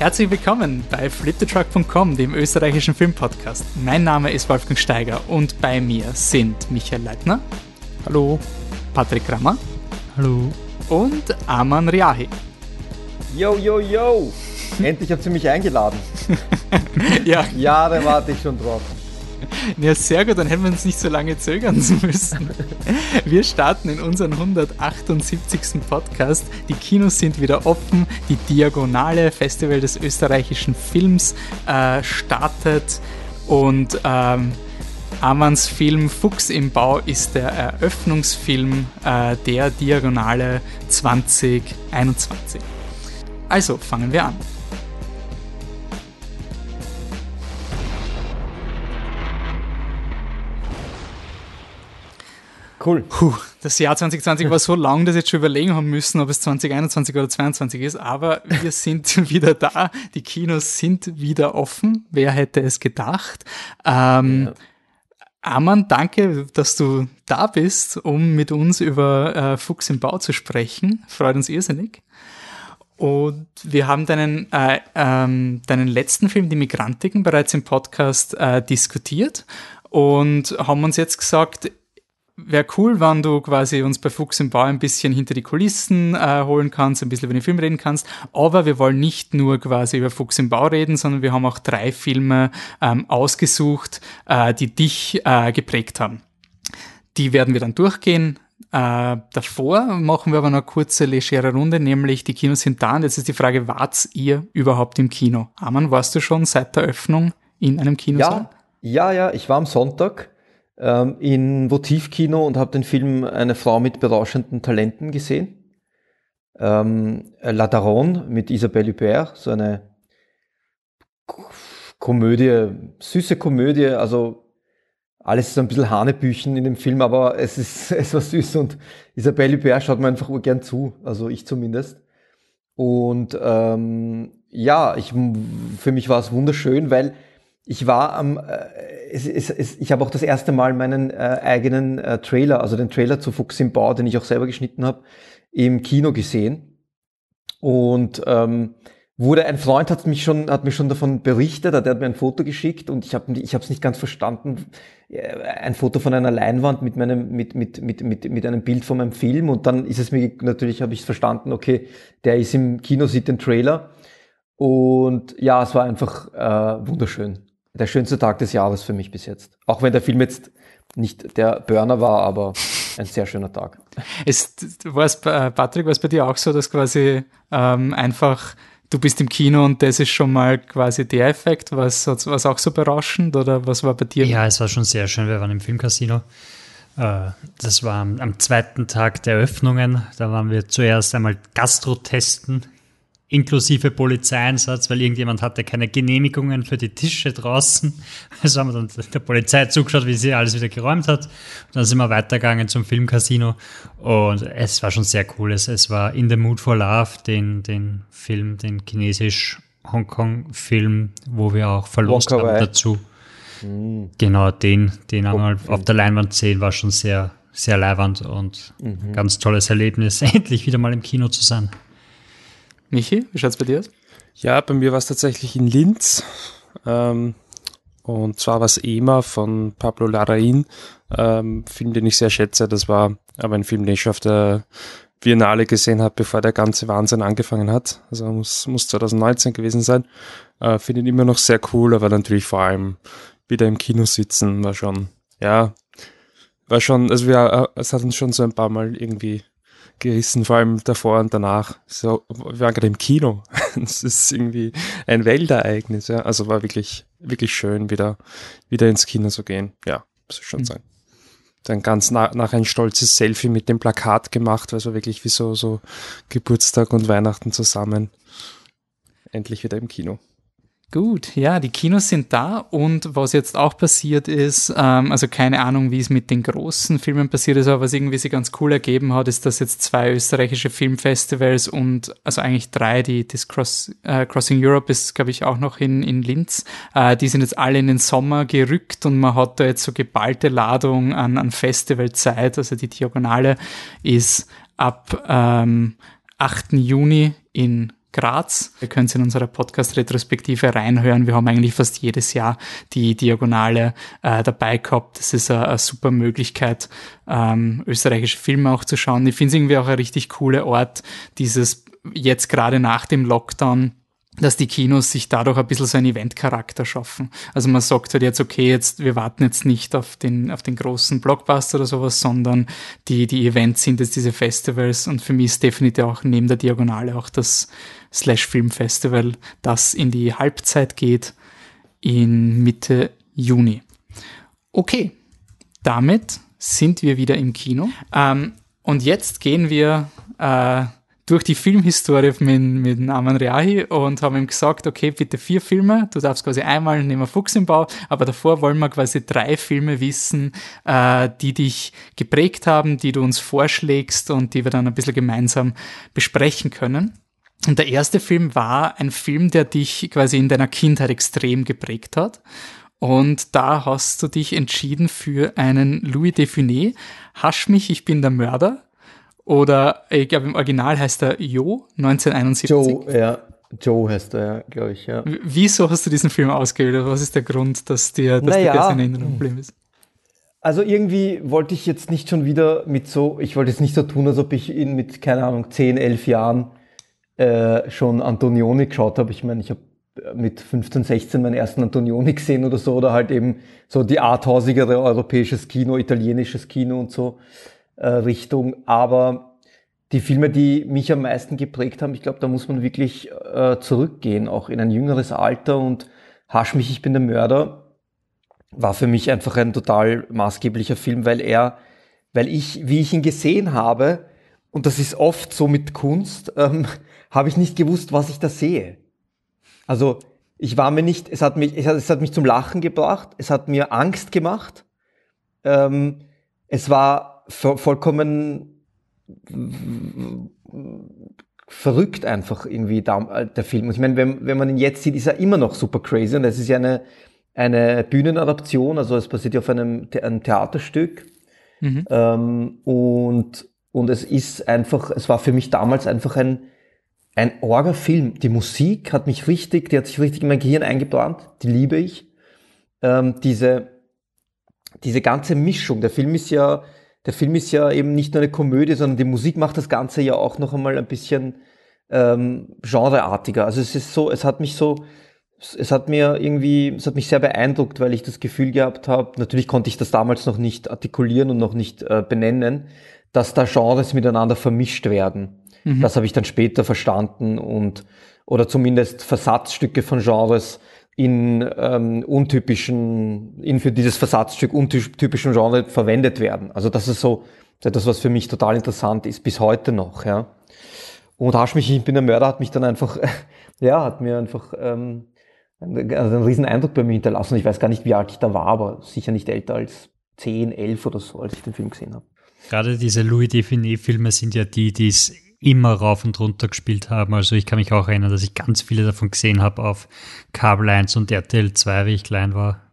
Herzlich willkommen bei fliptetruck.com, dem österreichischen Filmpodcast. Mein Name ist Wolfgang Steiger und bei mir sind Michael Leitner. Hallo. Patrick Rammer. Hallo. Und Aman Riahi. Yo, yo, yo! Endlich habt ihr mich eingeladen. ja. Ja, da warte ich schon drauf. Ja, sehr gut, dann hätten wir uns nicht so lange zögern müssen. Wir starten in unseren 178. Podcast. Die Kinos sind wieder offen. Die Diagonale Festival des österreichischen Films äh, startet und ähm, Amans Film Fuchs im Bau ist der Eröffnungsfilm äh, der Diagonale 2021. Also fangen wir an. Cool. Puh, das Jahr 2020 war so lang, dass ich jetzt schon überlegen haben müssen, ob es 2021 oder 2022 ist. Aber wir sind wieder da. Die Kinos sind wieder offen. Wer hätte es gedacht? Ähm, ja. Amann, danke, dass du da bist, um mit uns über äh, Fuchs im Bau zu sprechen. Freut uns irrsinnig. Und wir haben deinen, äh, ähm, deinen letzten Film, Die Migrantiken, bereits im Podcast äh, diskutiert und haben uns jetzt gesagt, wäre cool, wenn du quasi uns bei Fuchs im Bau ein bisschen hinter die Kulissen äh, holen kannst, ein bisschen über den Film reden kannst. Aber wir wollen nicht nur quasi über Fuchs im Bau reden, sondern wir haben auch drei Filme ähm, ausgesucht, äh, die dich äh, geprägt haben. Die werden wir dann durchgehen. Äh, davor machen wir aber noch eine kurze legere Runde, nämlich die Kinos sind da und jetzt ist die Frage, wart ihr überhaupt im Kino? Amann, warst du schon seit der Öffnung in einem Kino? Ja, ja, ja, ich war am Sonntag ähm, in Votivkino und habe den Film Eine Frau mit berauschenden Talenten gesehen. Ähm, La Daronne mit Isabelle Hubert, so eine Komödie, süße Komödie, also alles so ein bisschen Hanebüchen in dem Film, aber es ist, es war süß und Isabelle Hubert schaut mir einfach gern zu, also ich zumindest. Und ähm, ja, ich, für mich war es wunderschön, weil ich war am, äh, es, es, es, ich habe auch das erste Mal meinen äh, eigenen äh, Trailer, also den Trailer zu Fuchs im Bau, den ich auch selber geschnitten habe, im Kino gesehen. Und ähm, wurde ein Freund hat mich schon hat mir schon davon berichtet, der hat mir ein Foto geschickt und ich habe ich habe es nicht ganz verstanden. Äh, ein Foto von einer Leinwand mit meinem mit mit mit mit mit einem Bild von meinem Film und dann ist es mir natürlich habe ich es verstanden. Okay, der ist im Kino sieht den Trailer und ja, es war einfach äh, wunderschön der schönste Tag des Jahres für mich bis jetzt. Auch wenn der Film jetzt nicht der Burner war, aber ein sehr schöner Tag. Ist, war es, Patrick, war es bei dir auch so, dass quasi ähm, einfach du bist im Kino und das ist schon mal quasi der Effekt? War es, auch so berauschend oder was war bei dir? Ja, es war schon sehr schön. Wir waren im Filmcasino. Äh, das war am zweiten Tag der Öffnungen. Da waren wir zuerst einmal Gastro testen inklusive Polizeieinsatz, weil irgendjemand hatte keine Genehmigungen für die Tische draußen. Also haben wir dann der Polizei zugeschaut, wie sie alles wieder geräumt hat. Und dann sind wir weitergegangen zum Filmcasino und es war schon sehr cool. Es, es war In the Mood for Love, den, den Film, den chinesisch-Hongkong-Film, wo wir auch verlost haben dazu. Mhm. Genau, den, den einmal auf der Leinwand sehen, war schon sehr, sehr leiwand und mhm. ganz tolles Erlebnis, endlich wieder mal im Kino zu sein. Michi, wie schaut es bei dir aus? Ja, bei mir war es tatsächlich in Linz. Ähm, und zwar war es EMA von Pablo Larraín. Ähm, Film, den ich sehr schätze. Das war aber ein Film, den ich schon auf der Biennale gesehen habe, bevor der ganze Wahnsinn angefangen hat. Also muss, muss 2019 gewesen sein. Äh, Finde ihn immer noch sehr cool, aber natürlich vor allem wieder im Kino sitzen war schon, ja, war schon, also wir, äh, es hat uns schon so ein paar Mal irgendwie gerissen, vor allem davor und danach. So, wir waren gerade im Kino. Es ist irgendwie ein Weltereignis, ja. Also war wirklich, wirklich schön, wieder, wieder ins Kino zu gehen. Ja, muss ich schon mhm. sagen. Dann ganz nach, nach ein stolzes Selfie mit dem Plakat gemacht, weil es war wirklich wie so, so Geburtstag und Weihnachten zusammen. Endlich wieder im Kino. Gut, ja, die Kinos sind da und was jetzt auch passiert ist, ähm, also keine Ahnung, wie es mit den großen Filmen passiert ist, aber was irgendwie sich ganz cool ergeben hat, ist, dass jetzt zwei österreichische Filmfestivals und also eigentlich drei, die das Cross, äh, Crossing Europe ist, glaube ich, auch noch in, in Linz, äh, die sind jetzt alle in den Sommer gerückt und man hat da jetzt so geballte Ladung an, an Festivalzeit, also die Diagonale ist ab ähm, 8. Juni in Graz. Ihr könnt in unserer Podcast-Retrospektive reinhören. Wir haben eigentlich fast jedes Jahr die Diagonale äh, dabei gehabt. Das ist eine, eine super Möglichkeit, ähm, österreichische Filme auch zu schauen. Ich finde es irgendwie auch ein richtig cooler Ort, dieses jetzt gerade nach dem Lockdown dass die Kinos sich dadurch ein bisschen so einen Eventcharakter schaffen. Also man sagt halt jetzt, okay, jetzt, wir warten jetzt nicht auf den, auf den großen Blockbuster oder sowas, sondern die, die Events sind jetzt diese Festivals und für mich ist definitiv auch neben der Diagonale auch das Slash Film Festival, das in die Halbzeit geht in Mitte Juni. Okay, damit sind wir wieder im Kino. Ähm, und jetzt gehen wir äh, durch die Filmhistorie mit, mit Aman Reahi und haben ihm gesagt, okay, bitte vier Filme, du darfst quasi einmal nehmen Fuchs im Bau, aber davor wollen wir quasi drei Filme wissen, äh, die dich geprägt haben, die du uns vorschlägst und die wir dann ein bisschen gemeinsam besprechen können. Und der erste Film war ein Film, der dich quasi in deiner Kindheit extrem geprägt hat. Und da hast du dich entschieden für einen Louis Defuné, Hasch mich, ich bin der Mörder. Oder ich glaube, im Original heißt er Jo, 1971. Joe, ja. Joe heißt er, ja, glaube ich, ja. Wieso hast du diesen Film ausgewählt? Was ist der Grund, dass dir, dass naja, dir das in Erinnerung geblieben ist? Also irgendwie wollte ich jetzt nicht schon wieder mit so, ich wollte jetzt nicht so tun, als ob ich ihn mit, keine Ahnung, 10, 11 Jahren äh, schon Antonioni geschaut habe. Ich meine, ich habe mit 15, 16 meinen ersten Antonioni gesehen oder so, oder halt eben so die arthausigere europäisches Kino, italienisches Kino und so äh, Richtung. Aber die Filme, die mich am meisten geprägt haben, ich glaube, da muss man wirklich äh, zurückgehen, auch in ein jüngeres Alter und Hasch mich, ich bin der Mörder, war für mich einfach ein total maßgeblicher Film, weil er, weil ich, wie ich ihn gesehen habe, und das ist oft so mit Kunst, ähm, habe ich nicht gewusst, was ich da sehe. Also ich war mir nicht, es hat mich, es hat, es hat mich zum Lachen gebracht, es hat mir Angst gemacht. Ähm, es war vollkommen verrückt einfach irgendwie äh, der Film. Und ich meine, wenn, wenn man ihn jetzt sieht, ist er immer noch super crazy und es ist ja eine, eine Bühnenadaption, also es basiert ja auf einem, einem Theaterstück. Mhm. Ähm, und, und es ist einfach, es war für mich damals einfach ein, ein Orga-Film. Die Musik hat mich richtig, die hat sich richtig in mein Gehirn eingebrannt, die liebe ich. Ähm, diese, diese ganze Mischung, der Film ist ja, der Film ist ja eben nicht nur eine Komödie, sondern die Musik macht das Ganze ja auch noch einmal ein bisschen ähm, genreartiger. Also es ist so, es hat mich so, es hat mir irgendwie, es hat mich sehr beeindruckt, weil ich das Gefühl gehabt habe, natürlich konnte ich das damals noch nicht artikulieren und noch nicht äh, benennen, dass da Genres miteinander vermischt werden. Mhm. Das habe ich dann später verstanden und oder zumindest Versatzstücke von Genres in ähm, untypischen, in für dieses Versatzstück untypischen Genre verwendet werden. Also das ist so das, was für mich total interessant ist, bis heute noch, ja. Und Hasch mich, ich bin ein Mörder, hat mich dann einfach, ja, hat mir einfach ähm, einen, also einen riesen Eindruck bei mir hinterlassen. Ich weiß gar nicht, wie alt ich da war, aber sicher nicht älter als 10, 11 oder so, als ich den Film gesehen habe. Gerade diese Louis Define-Filme sind ja die, die es immer rauf und runter gespielt haben. Also ich kann mich auch erinnern, dass ich ganz viele davon gesehen habe auf Kabel 1 und RTL 2, wie ich klein war.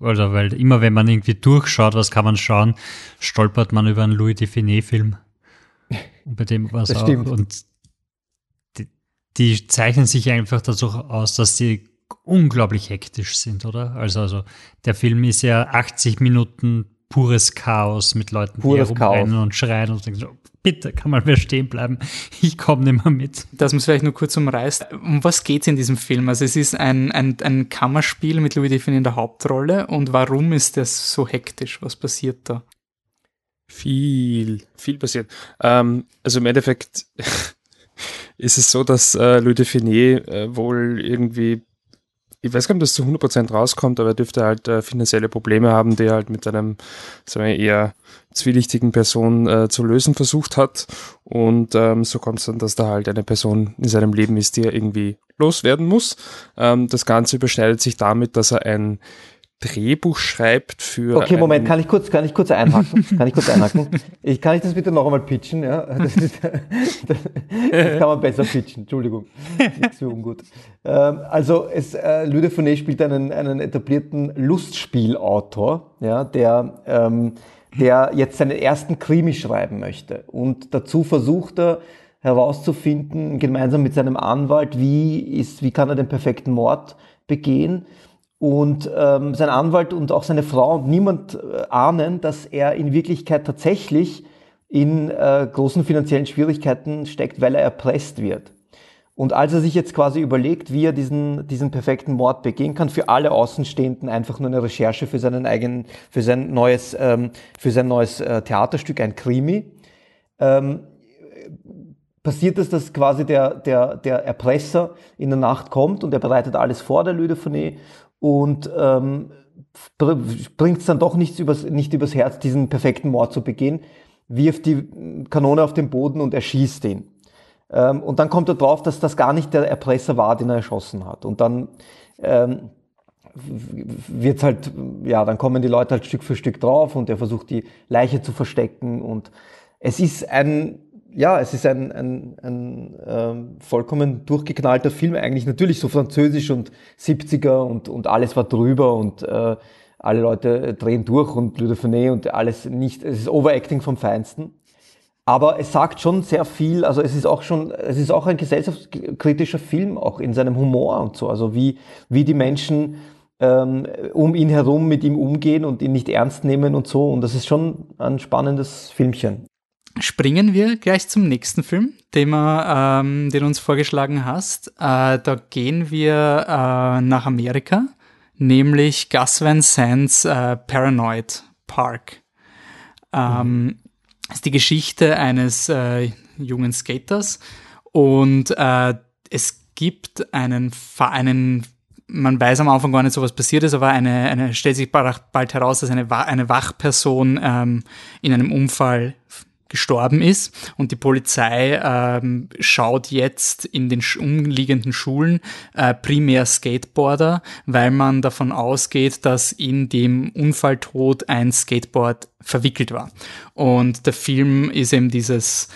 Also, weil immer wenn man irgendwie durchschaut, was kann man schauen, stolpert man über einen Louis Define-Film. Und bei dem war es auch. Stimmt. Und die, die, zeichnen sich einfach dazu aus, dass die unglaublich hektisch sind, oder? Also, also der Film ist ja 80 Minuten pures Chaos mit Leuten, pures die herumrennen und schreien und denken so, bitte kann mal wer stehen bleiben, ich komme nicht mehr mit. Das muss vielleicht nur kurz umreißen. Um was geht es in diesem Film? Also es ist ein, ein, ein Kammerspiel mit Louis Define in der Hauptrolle und warum ist das so hektisch? Was passiert da? Viel, viel passiert. Ähm, also im Endeffekt ist es so, dass äh, Louis Define äh, wohl irgendwie ich weiß gar nicht, ob das zu 100% rauskommt, aber er dürfte halt äh, finanzielle Probleme haben, die er halt mit einem sagen wir, eher zwielichtigen Person äh, zu lösen versucht hat. Und ähm, so kommt es dann, dass da halt eine Person in seinem Leben ist, die er irgendwie loswerden muss. Ähm, das Ganze überschneidet sich damit, dass er ein Drehbuch schreibt für. Okay, Moment, kann ich kurz, kann ich kurz einhaken? kann ich kurz einhaken? Ich, kann ich das bitte noch einmal pitchen? Ja, das, ist, das, das kann man besser pitchen. Entschuldigung, nicht so ungut. Ähm, also, es, äh, Louis de Funès spielt einen, einen etablierten Lustspielautor, ja, der, ähm, der jetzt seinen ersten Krimi schreiben möchte. Und dazu versucht er, herauszufinden, gemeinsam mit seinem Anwalt, wie ist, wie kann er den perfekten Mord begehen. Und ähm, sein Anwalt und auch seine Frau und niemand äh, ahnen, dass er in Wirklichkeit tatsächlich in äh, großen finanziellen Schwierigkeiten steckt, weil er erpresst wird. Und als er sich jetzt quasi überlegt, wie er diesen, diesen perfekten Mord begehen kann, für alle Außenstehenden einfach nur eine Recherche für seinen eigenen, für sein neues, ähm, für sein neues äh, Theaterstück, ein Krimi, ähm, passiert es, dass quasi der, der, der Erpresser in der Nacht kommt und er bereitet alles vor, der Lüde und ähm, bringt es dann doch nichts übers, nicht übers Herz, diesen perfekten Mord zu begehen, wirft die Kanone auf den Boden und erschießt ihn. Ähm, und dann kommt er drauf, dass das gar nicht der Erpresser war, den er erschossen hat. Und dann ähm, wird's halt, ja, dann kommen die Leute halt Stück für Stück drauf und er versucht die Leiche zu verstecken und es ist ein ja, es ist ein, ein, ein ähm, vollkommen durchgeknallter Film, eigentlich natürlich so französisch und 70er und, und alles war drüber und äh, alle Leute drehen durch und Le Dauphiné und alles nicht, es ist Overacting vom Feinsten. Aber es sagt schon sehr viel, also es ist auch schon, es ist auch ein gesellschaftskritischer Film, auch in seinem Humor und so, also wie, wie die Menschen ähm, um ihn herum mit ihm umgehen und ihn nicht ernst nehmen und so. Und das ist schon ein spannendes Filmchen springen wir gleich zum nächsten Film, den, wir, ähm, den du uns vorgeschlagen hast. Äh, da gehen wir äh, nach Amerika, nämlich Gus Van Sant's äh, Paranoid Park. Ähm, mhm. ist die Geschichte eines äh, jungen Skaters und äh, es gibt einen, einen man weiß am Anfang gar nicht, so was passiert ist, aber eine, eine stellt sich bald heraus, dass eine, eine Wachperson ähm, in einem Unfall gestorben ist. Und die Polizei ähm, schaut jetzt in den umliegenden Schulen äh, primär Skateboarder, weil man davon ausgeht, dass in dem Unfalltod ein Skateboard verwickelt war. Und der Film ist eben dieses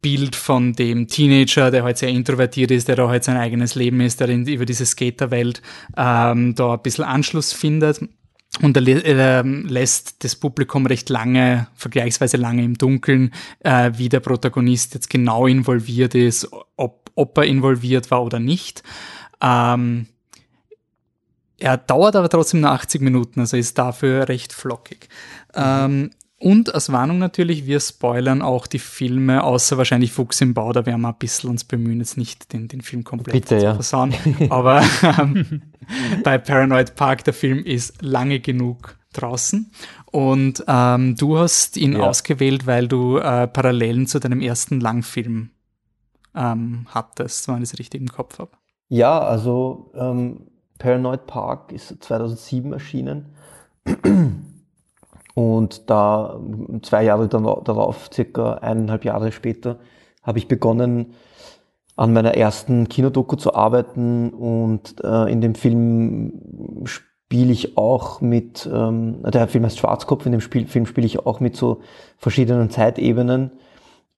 Bild von dem Teenager, der halt sehr introvertiert ist, der da halt sein eigenes Leben ist, der in, über diese Skaterwelt ähm, da ein bisschen Anschluss findet. Und er, er lässt das Publikum recht lange, vergleichsweise lange im Dunkeln, äh, wie der Protagonist jetzt genau involviert ist, ob, ob er involviert war oder nicht. Ähm, er dauert aber trotzdem nur 80 Minuten, also ist dafür recht flockig. Mhm. Ähm, und als Warnung natürlich, wir spoilern auch die Filme, außer wahrscheinlich Fuchs im Bau, da werden wir ein bisschen uns bemühen, jetzt nicht den, den Film komplett Bitte, zu ja. versauen. Aber ähm, bei Paranoid Park, der Film ist lange genug draußen. Und ähm, du hast ihn ja. ausgewählt, weil du äh, Parallelen zu deinem ersten Langfilm ähm, hattest, wenn ich es richtig im Kopf habe. Ja, also ähm, Paranoid Park ist 2007 erschienen. Und da zwei Jahre darauf, circa eineinhalb Jahre später, habe ich begonnen, an meiner ersten Kinodoku zu arbeiten. Und äh, in dem Film spiele ich auch mit, ähm, der Film heißt Schwarzkopf, in dem Spiel, Film spiele ich auch mit so verschiedenen Zeitebenen.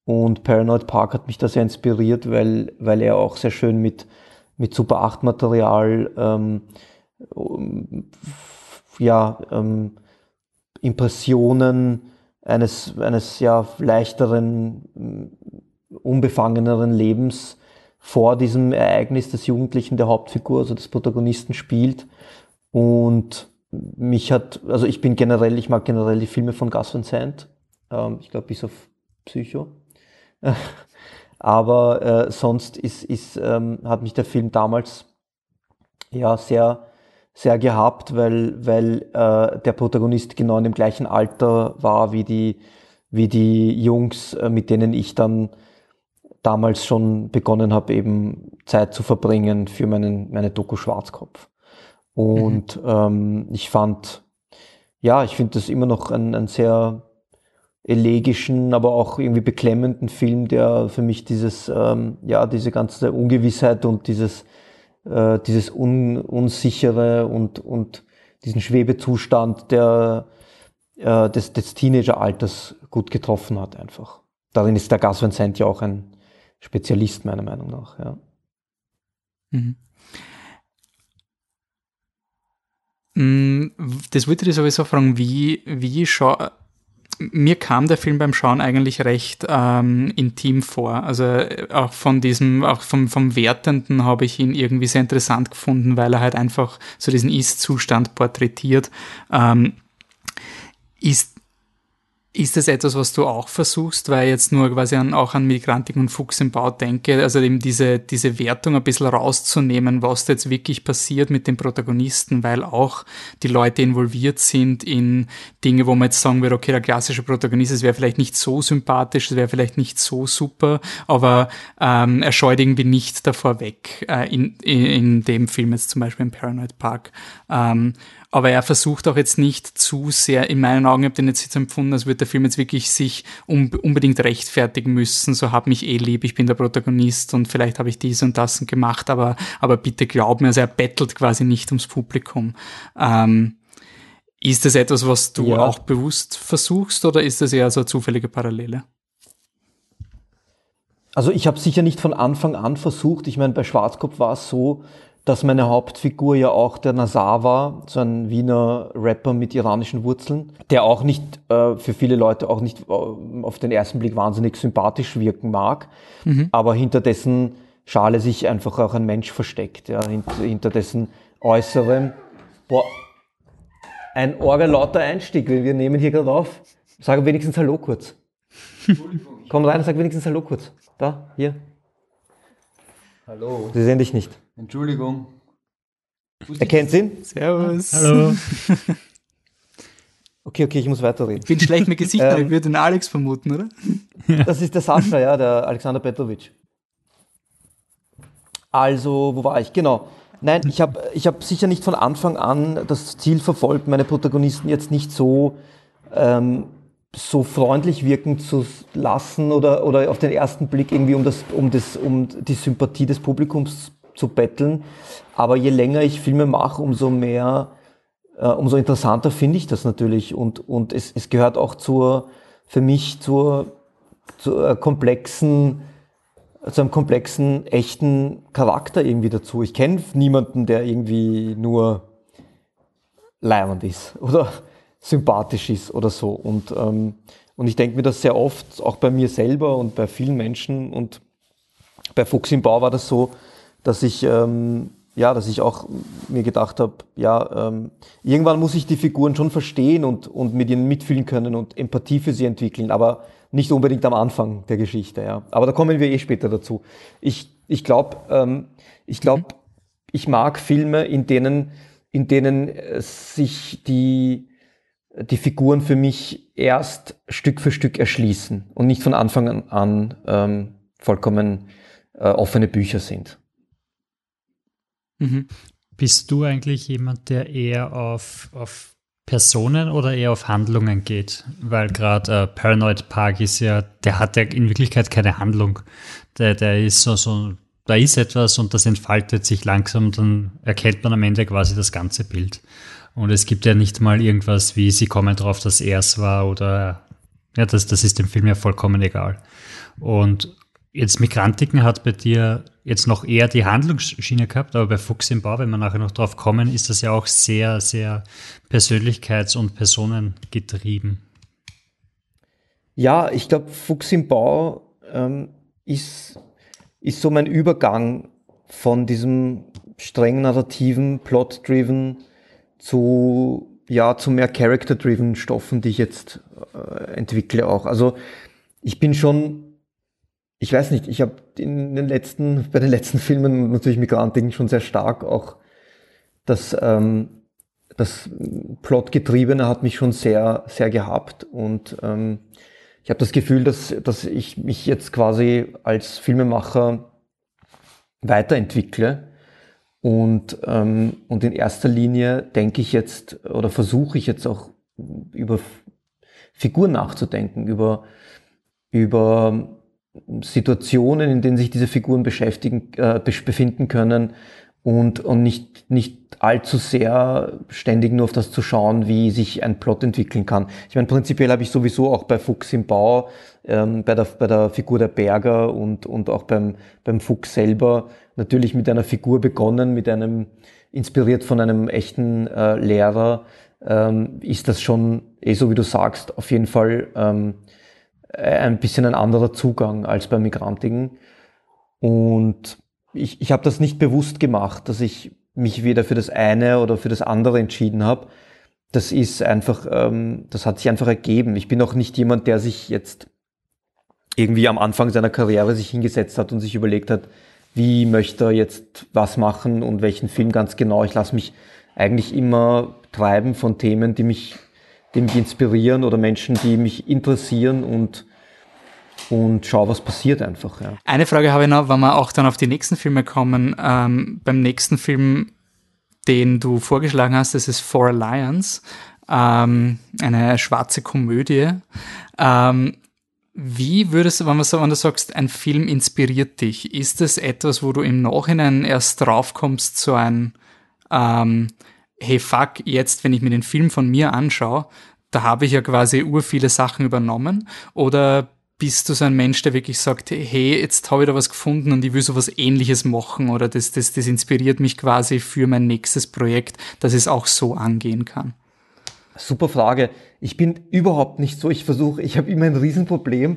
Und Paranoid Park hat mich da sehr inspiriert, weil, weil er auch sehr schön mit, mit Super 8 Material ähm, ja, ähm, Impressionen eines, eines ja leichteren, unbefangeneren Lebens vor diesem Ereignis des Jugendlichen, der Hauptfigur, also des Protagonisten spielt. Und mich hat, also ich bin generell, ich mag generell die Filme von Gus Van Sant. Ähm, ich glaube, bis auf Psycho. Aber äh, sonst ist, ist, ähm, hat mich der Film damals ja sehr sehr gehabt, weil, weil äh, der Protagonist genau in dem gleichen Alter war wie die, wie die Jungs, äh, mit denen ich dann damals schon begonnen habe, eben Zeit zu verbringen für meinen, meine Doku Schwarzkopf. Und mhm. ähm, ich fand, ja, ich finde das immer noch ein, ein sehr elegischen, aber auch irgendwie beklemmenden Film, der für mich dieses, ähm, ja, diese ganze Ungewissheit und dieses äh, dieses un, unsichere und, und diesen Schwebezustand der, äh, des, des Teenageralters gut getroffen hat einfach. Darin ist der Gas Vincent ja auch ein Spezialist meiner Meinung nach. Ja. Mhm. Mm, das wollte ich sowieso fragen, wie, wie schau, mir kam der Film beim Schauen eigentlich recht ähm, intim vor. Also äh, auch von diesem, auch vom, vom Wertenden habe ich ihn irgendwie sehr interessant gefunden, weil er halt einfach so diesen Ist-Zustand porträtiert. Ähm, ist ist das etwas, was du auch versuchst, weil ich jetzt nur quasi an, auch an Migrantik und Fuchs im Bau denke, also eben diese, diese Wertung ein bisschen rauszunehmen, was da jetzt wirklich passiert mit den Protagonisten, weil auch die Leute involviert sind in Dinge, wo man jetzt sagen würde, okay, der klassische Protagonist, es wäre vielleicht nicht so sympathisch, es wäre vielleicht nicht so super, aber ähm, er scheut irgendwie nicht davor weg, äh, in, in, in dem Film jetzt zum Beispiel im Paranoid Park. Ähm, aber er versucht auch jetzt nicht zu sehr, in meinen Augen, ich habe den jetzt, jetzt empfunden, als würde der Film jetzt wirklich sich um, unbedingt rechtfertigen müssen, so hab mich eh lieb, ich bin der Protagonist und vielleicht habe ich dies und das gemacht, aber, aber bitte glaub mir, also er bettelt quasi nicht ums Publikum. Ähm, ist das etwas, was du ja. auch bewusst versuchst oder ist das eher so eine zufällige Parallele? Also ich habe sicher nicht von Anfang an versucht. Ich meine, bei Schwarzkopf war es so, dass meine Hauptfigur ja auch der Nazar war, so ein Wiener Rapper mit iranischen Wurzeln, der auch nicht äh, für viele Leute auch nicht äh, auf den ersten Blick wahnsinnig sympathisch wirken mag, mhm. aber hinter dessen Schale sich einfach auch ein Mensch versteckt, ja, hinter, hinter dessen Äußerem. Boah, ein orgelauter Einstieg, wir nehmen hier gerade auf. Sag wenigstens Hallo kurz. Komm rein und sag wenigstens Hallo kurz. Da, hier. Hallo. Sie sehen dich nicht. Entschuldigung. Erkennt ihn? Servus. Hallo. Okay, okay, ich muss weiterreden. Ich bin schlecht mit Gesicht, ähm, ich würde den Alex vermuten, oder? Das ist der Sascha, ja, der Alexander Petrovic. Also, wo war ich? Genau. Nein, ich habe ich hab sicher nicht von Anfang an das Ziel verfolgt, meine Protagonisten jetzt nicht so ähm, so freundlich wirken zu lassen oder, oder auf den ersten Blick irgendwie um, das, um, das, um die Sympathie des Publikums zu betteln. Aber je länger ich Filme mache, umso mehr, äh, umso interessanter finde ich das natürlich. Und, und es, es gehört auch zur, für mich zur, zur komplexen, zu einem komplexen, echten Charakter irgendwie dazu. Ich kenne niemanden, der irgendwie nur leibend ist oder sympathisch ist oder so. Und, ähm, und ich denke mir das sehr oft, auch bei mir selber und bei vielen Menschen. Und bei Fuchs im Bau war das so, dass ich, ähm, ja, dass ich auch mir gedacht habe, ja, ähm, irgendwann muss ich die Figuren schon verstehen und, und mit ihnen mitfühlen können und Empathie für sie entwickeln, aber nicht unbedingt am Anfang der Geschichte. Ja. Aber da kommen wir eh später dazu. Ich, ich glaube, ähm, ich glaube, ich mag Filme, in denen, in denen sich die, die Figuren für mich erst Stück für Stück erschließen und nicht von Anfang an ähm, vollkommen äh, offene Bücher sind. Mhm. Bist du eigentlich jemand, der eher auf, auf Personen oder eher auf Handlungen geht? Weil gerade äh, Paranoid Park ist ja, der hat ja in Wirklichkeit keine Handlung. Der, der ist so, so, da ist etwas und das entfaltet sich langsam, dann erkennt man am Ende quasi das ganze Bild. Und es gibt ja nicht mal irgendwas wie, sie kommen drauf, dass er es war oder, ja, das, das ist dem Film ja vollkommen egal. Und jetzt Migrantiken hat bei dir jetzt noch eher die Handlungsschiene gehabt, aber bei Fuchs im Bau, wenn wir nachher noch drauf kommen, ist das ja auch sehr, sehr persönlichkeits- und personengetrieben. Ja, ich glaube, Fuchs im Bau ähm, ist, ist so mein Übergang von diesem streng narrativen, plot-driven zu, ja, zu mehr character-driven Stoffen, die ich jetzt äh, entwickle auch. Also ich bin schon, ich weiß nicht, ich habe in den letzten, bei den letzten Filmen natürlich Migrantiken schon sehr stark auch das, ähm, das Plotgetriebene hat mich schon sehr, sehr gehabt und ähm, ich habe das Gefühl, dass, dass ich mich jetzt quasi als Filmemacher weiterentwickle und, ähm, und in erster Linie denke ich jetzt oder versuche ich jetzt auch über Figuren nachzudenken, über, über Situationen, in denen sich diese Figuren beschäftigen, äh, befinden können und, und nicht, nicht allzu sehr ständig nur auf das zu schauen, wie sich ein Plot entwickeln kann. Ich meine, prinzipiell habe ich sowieso auch bei Fuchs im Bau, ähm, bei, der, bei der Figur der Berger und, und auch beim, beim Fuchs selber natürlich mit einer Figur begonnen, mit einem, inspiriert von einem echten äh, Lehrer, ähm, ist das schon, eh so wie du sagst, auf jeden Fall ähm, ein bisschen ein anderer Zugang als bei Migrantigen. Und ich, ich habe das nicht bewusst gemacht, dass ich mich weder für das eine oder für das andere entschieden habe. Das ist einfach, ähm, das hat sich einfach ergeben. Ich bin auch nicht jemand, der sich jetzt irgendwie am Anfang seiner Karriere sich hingesetzt hat und sich überlegt hat, wie möchte er jetzt was machen und welchen Film ganz genau. Ich lasse mich eigentlich immer treiben von Themen, die mich, die mich inspirieren oder Menschen, die mich interessieren und und schau, was passiert einfach. Ja. Eine Frage habe ich noch, wenn wir auch dann auf die nächsten Filme kommen. Ähm, beim nächsten Film, den du vorgeschlagen hast, das ist For Alliance, ähm, eine schwarze Komödie. Ähm, wie würdest du, wenn, man wenn du sagst, ein Film inspiriert dich, ist das etwas, wo du im Nachhinein erst draufkommst, so ein, ähm, hey fuck, jetzt, wenn ich mir den Film von mir anschaue, da habe ich ja quasi ur viele Sachen übernommen? Oder bist du so ein Mensch, der wirklich sagt, hey, jetzt habe ich da was gefunden und ich will so was ähnliches machen oder das, das, das inspiriert mich quasi für mein nächstes Projekt, dass es auch so angehen kann? Super Frage. Ich bin überhaupt nicht so. Ich versuche, ich habe immer ein Riesenproblem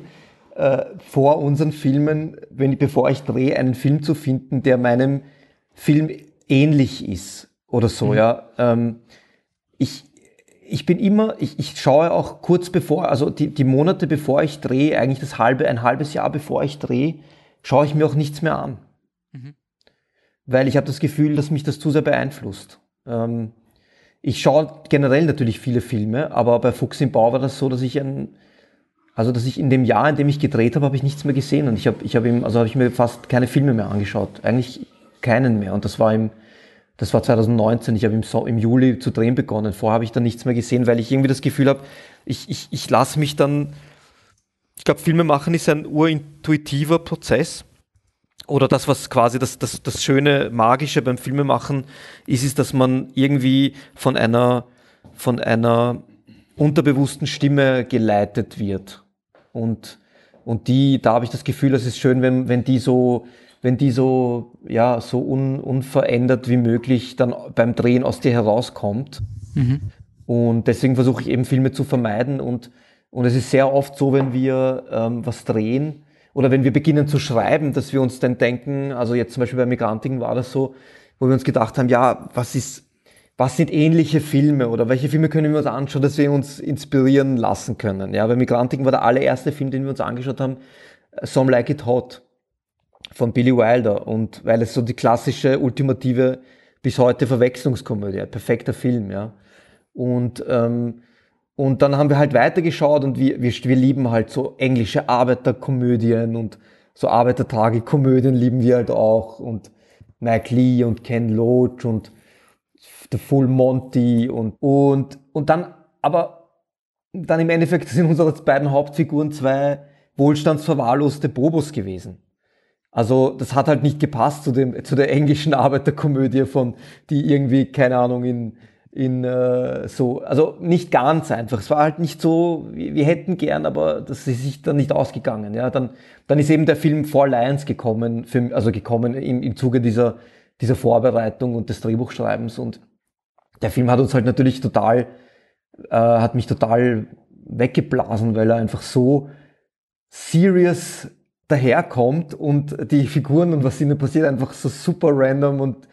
äh, vor unseren Filmen, wenn ich, bevor ich drehe, einen Film zu finden, der meinem Film ähnlich ist oder so. Mhm. Ja, ähm, ich ich bin immer, ich, ich schaue auch kurz bevor, also die, die Monate bevor ich drehe, eigentlich das halbe, ein halbes Jahr bevor ich drehe, schaue ich mir auch nichts mehr an. Mhm. Weil ich habe das Gefühl, dass mich das zu sehr beeinflusst. Ähm, ich schaue generell natürlich viele Filme, aber bei Fuchs im Bau war das so, dass ich ein, also dass ich in dem Jahr, in dem ich gedreht habe, habe ich nichts mehr gesehen und ich habe, ich habe ihm, also habe ich mir fast keine Filme mehr angeschaut, eigentlich keinen mehr und das war im, das war 2019, ich habe im, so im Juli zu drehen begonnen. Vorher habe ich dann nichts mehr gesehen, weil ich irgendwie das Gefühl habe, ich, ich, ich lasse mich dann, ich glaube, Filme machen ist ein urintuitiver Prozess oder das, was quasi das, das, das schöne, magische beim Filmemachen ist, ist, dass man irgendwie von einer, von einer unterbewussten Stimme geleitet wird. Und, und die, da habe ich das Gefühl, es ist schön, wenn, wenn die so, wenn die so, ja, so un, unverändert wie möglich dann beim Drehen aus dir herauskommt. Mhm. Und deswegen versuche ich eben Filme zu vermeiden und, und es ist sehr oft so, wenn wir ähm, was drehen, oder wenn wir beginnen zu schreiben, dass wir uns dann denken, also jetzt zum Beispiel bei Migrantiken war das so, wo wir uns gedacht haben, ja, was ist, was sind ähnliche Filme oder welche Filme können wir uns anschauen, dass wir uns inspirieren lassen können. Ja, bei Migrantiken war der allererste Film, den wir uns angeschaut haben, Some Like It Hot von Billy Wilder und weil es so die klassische, ultimative, bis heute Verwechslungskomödie, perfekter Film, ja. Und ähm, und dann haben wir halt weitergeschaut und wir, wir, wir lieben halt so englische Arbeiterkomödien und so Arbeitertragikomödien lieben wir halt auch und Mike Lee und Ken Loach und The Full Monty und, und, und dann, aber dann im Endeffekt sind unsere beiden Hauptfiguren zwei wohlstandsverwahrloste Bobos gewesen. Also das hat halt nicht gepasst zu, dem, zu der englischen Arbeiterkomödie von, die irgendwie, keine Ahnung, in, in äh, so, also nicht ganz einfach. Es war halt nicht so, wir, wir, hätten gern, aber das ist sich dann nicht ausgegangen. Ja, dann, dann ist eben der Film Four Lions gekommen, für, also gekommen im, im Zuge dieser, dieser Vorbereitung und des Drehbuchschreibens und der Film hat uns halt natürlich total, äh, hat mich total weggeblasen, weil er einfach so serious daherkommt und die Figuren und was ihnen passiert einfach so super random und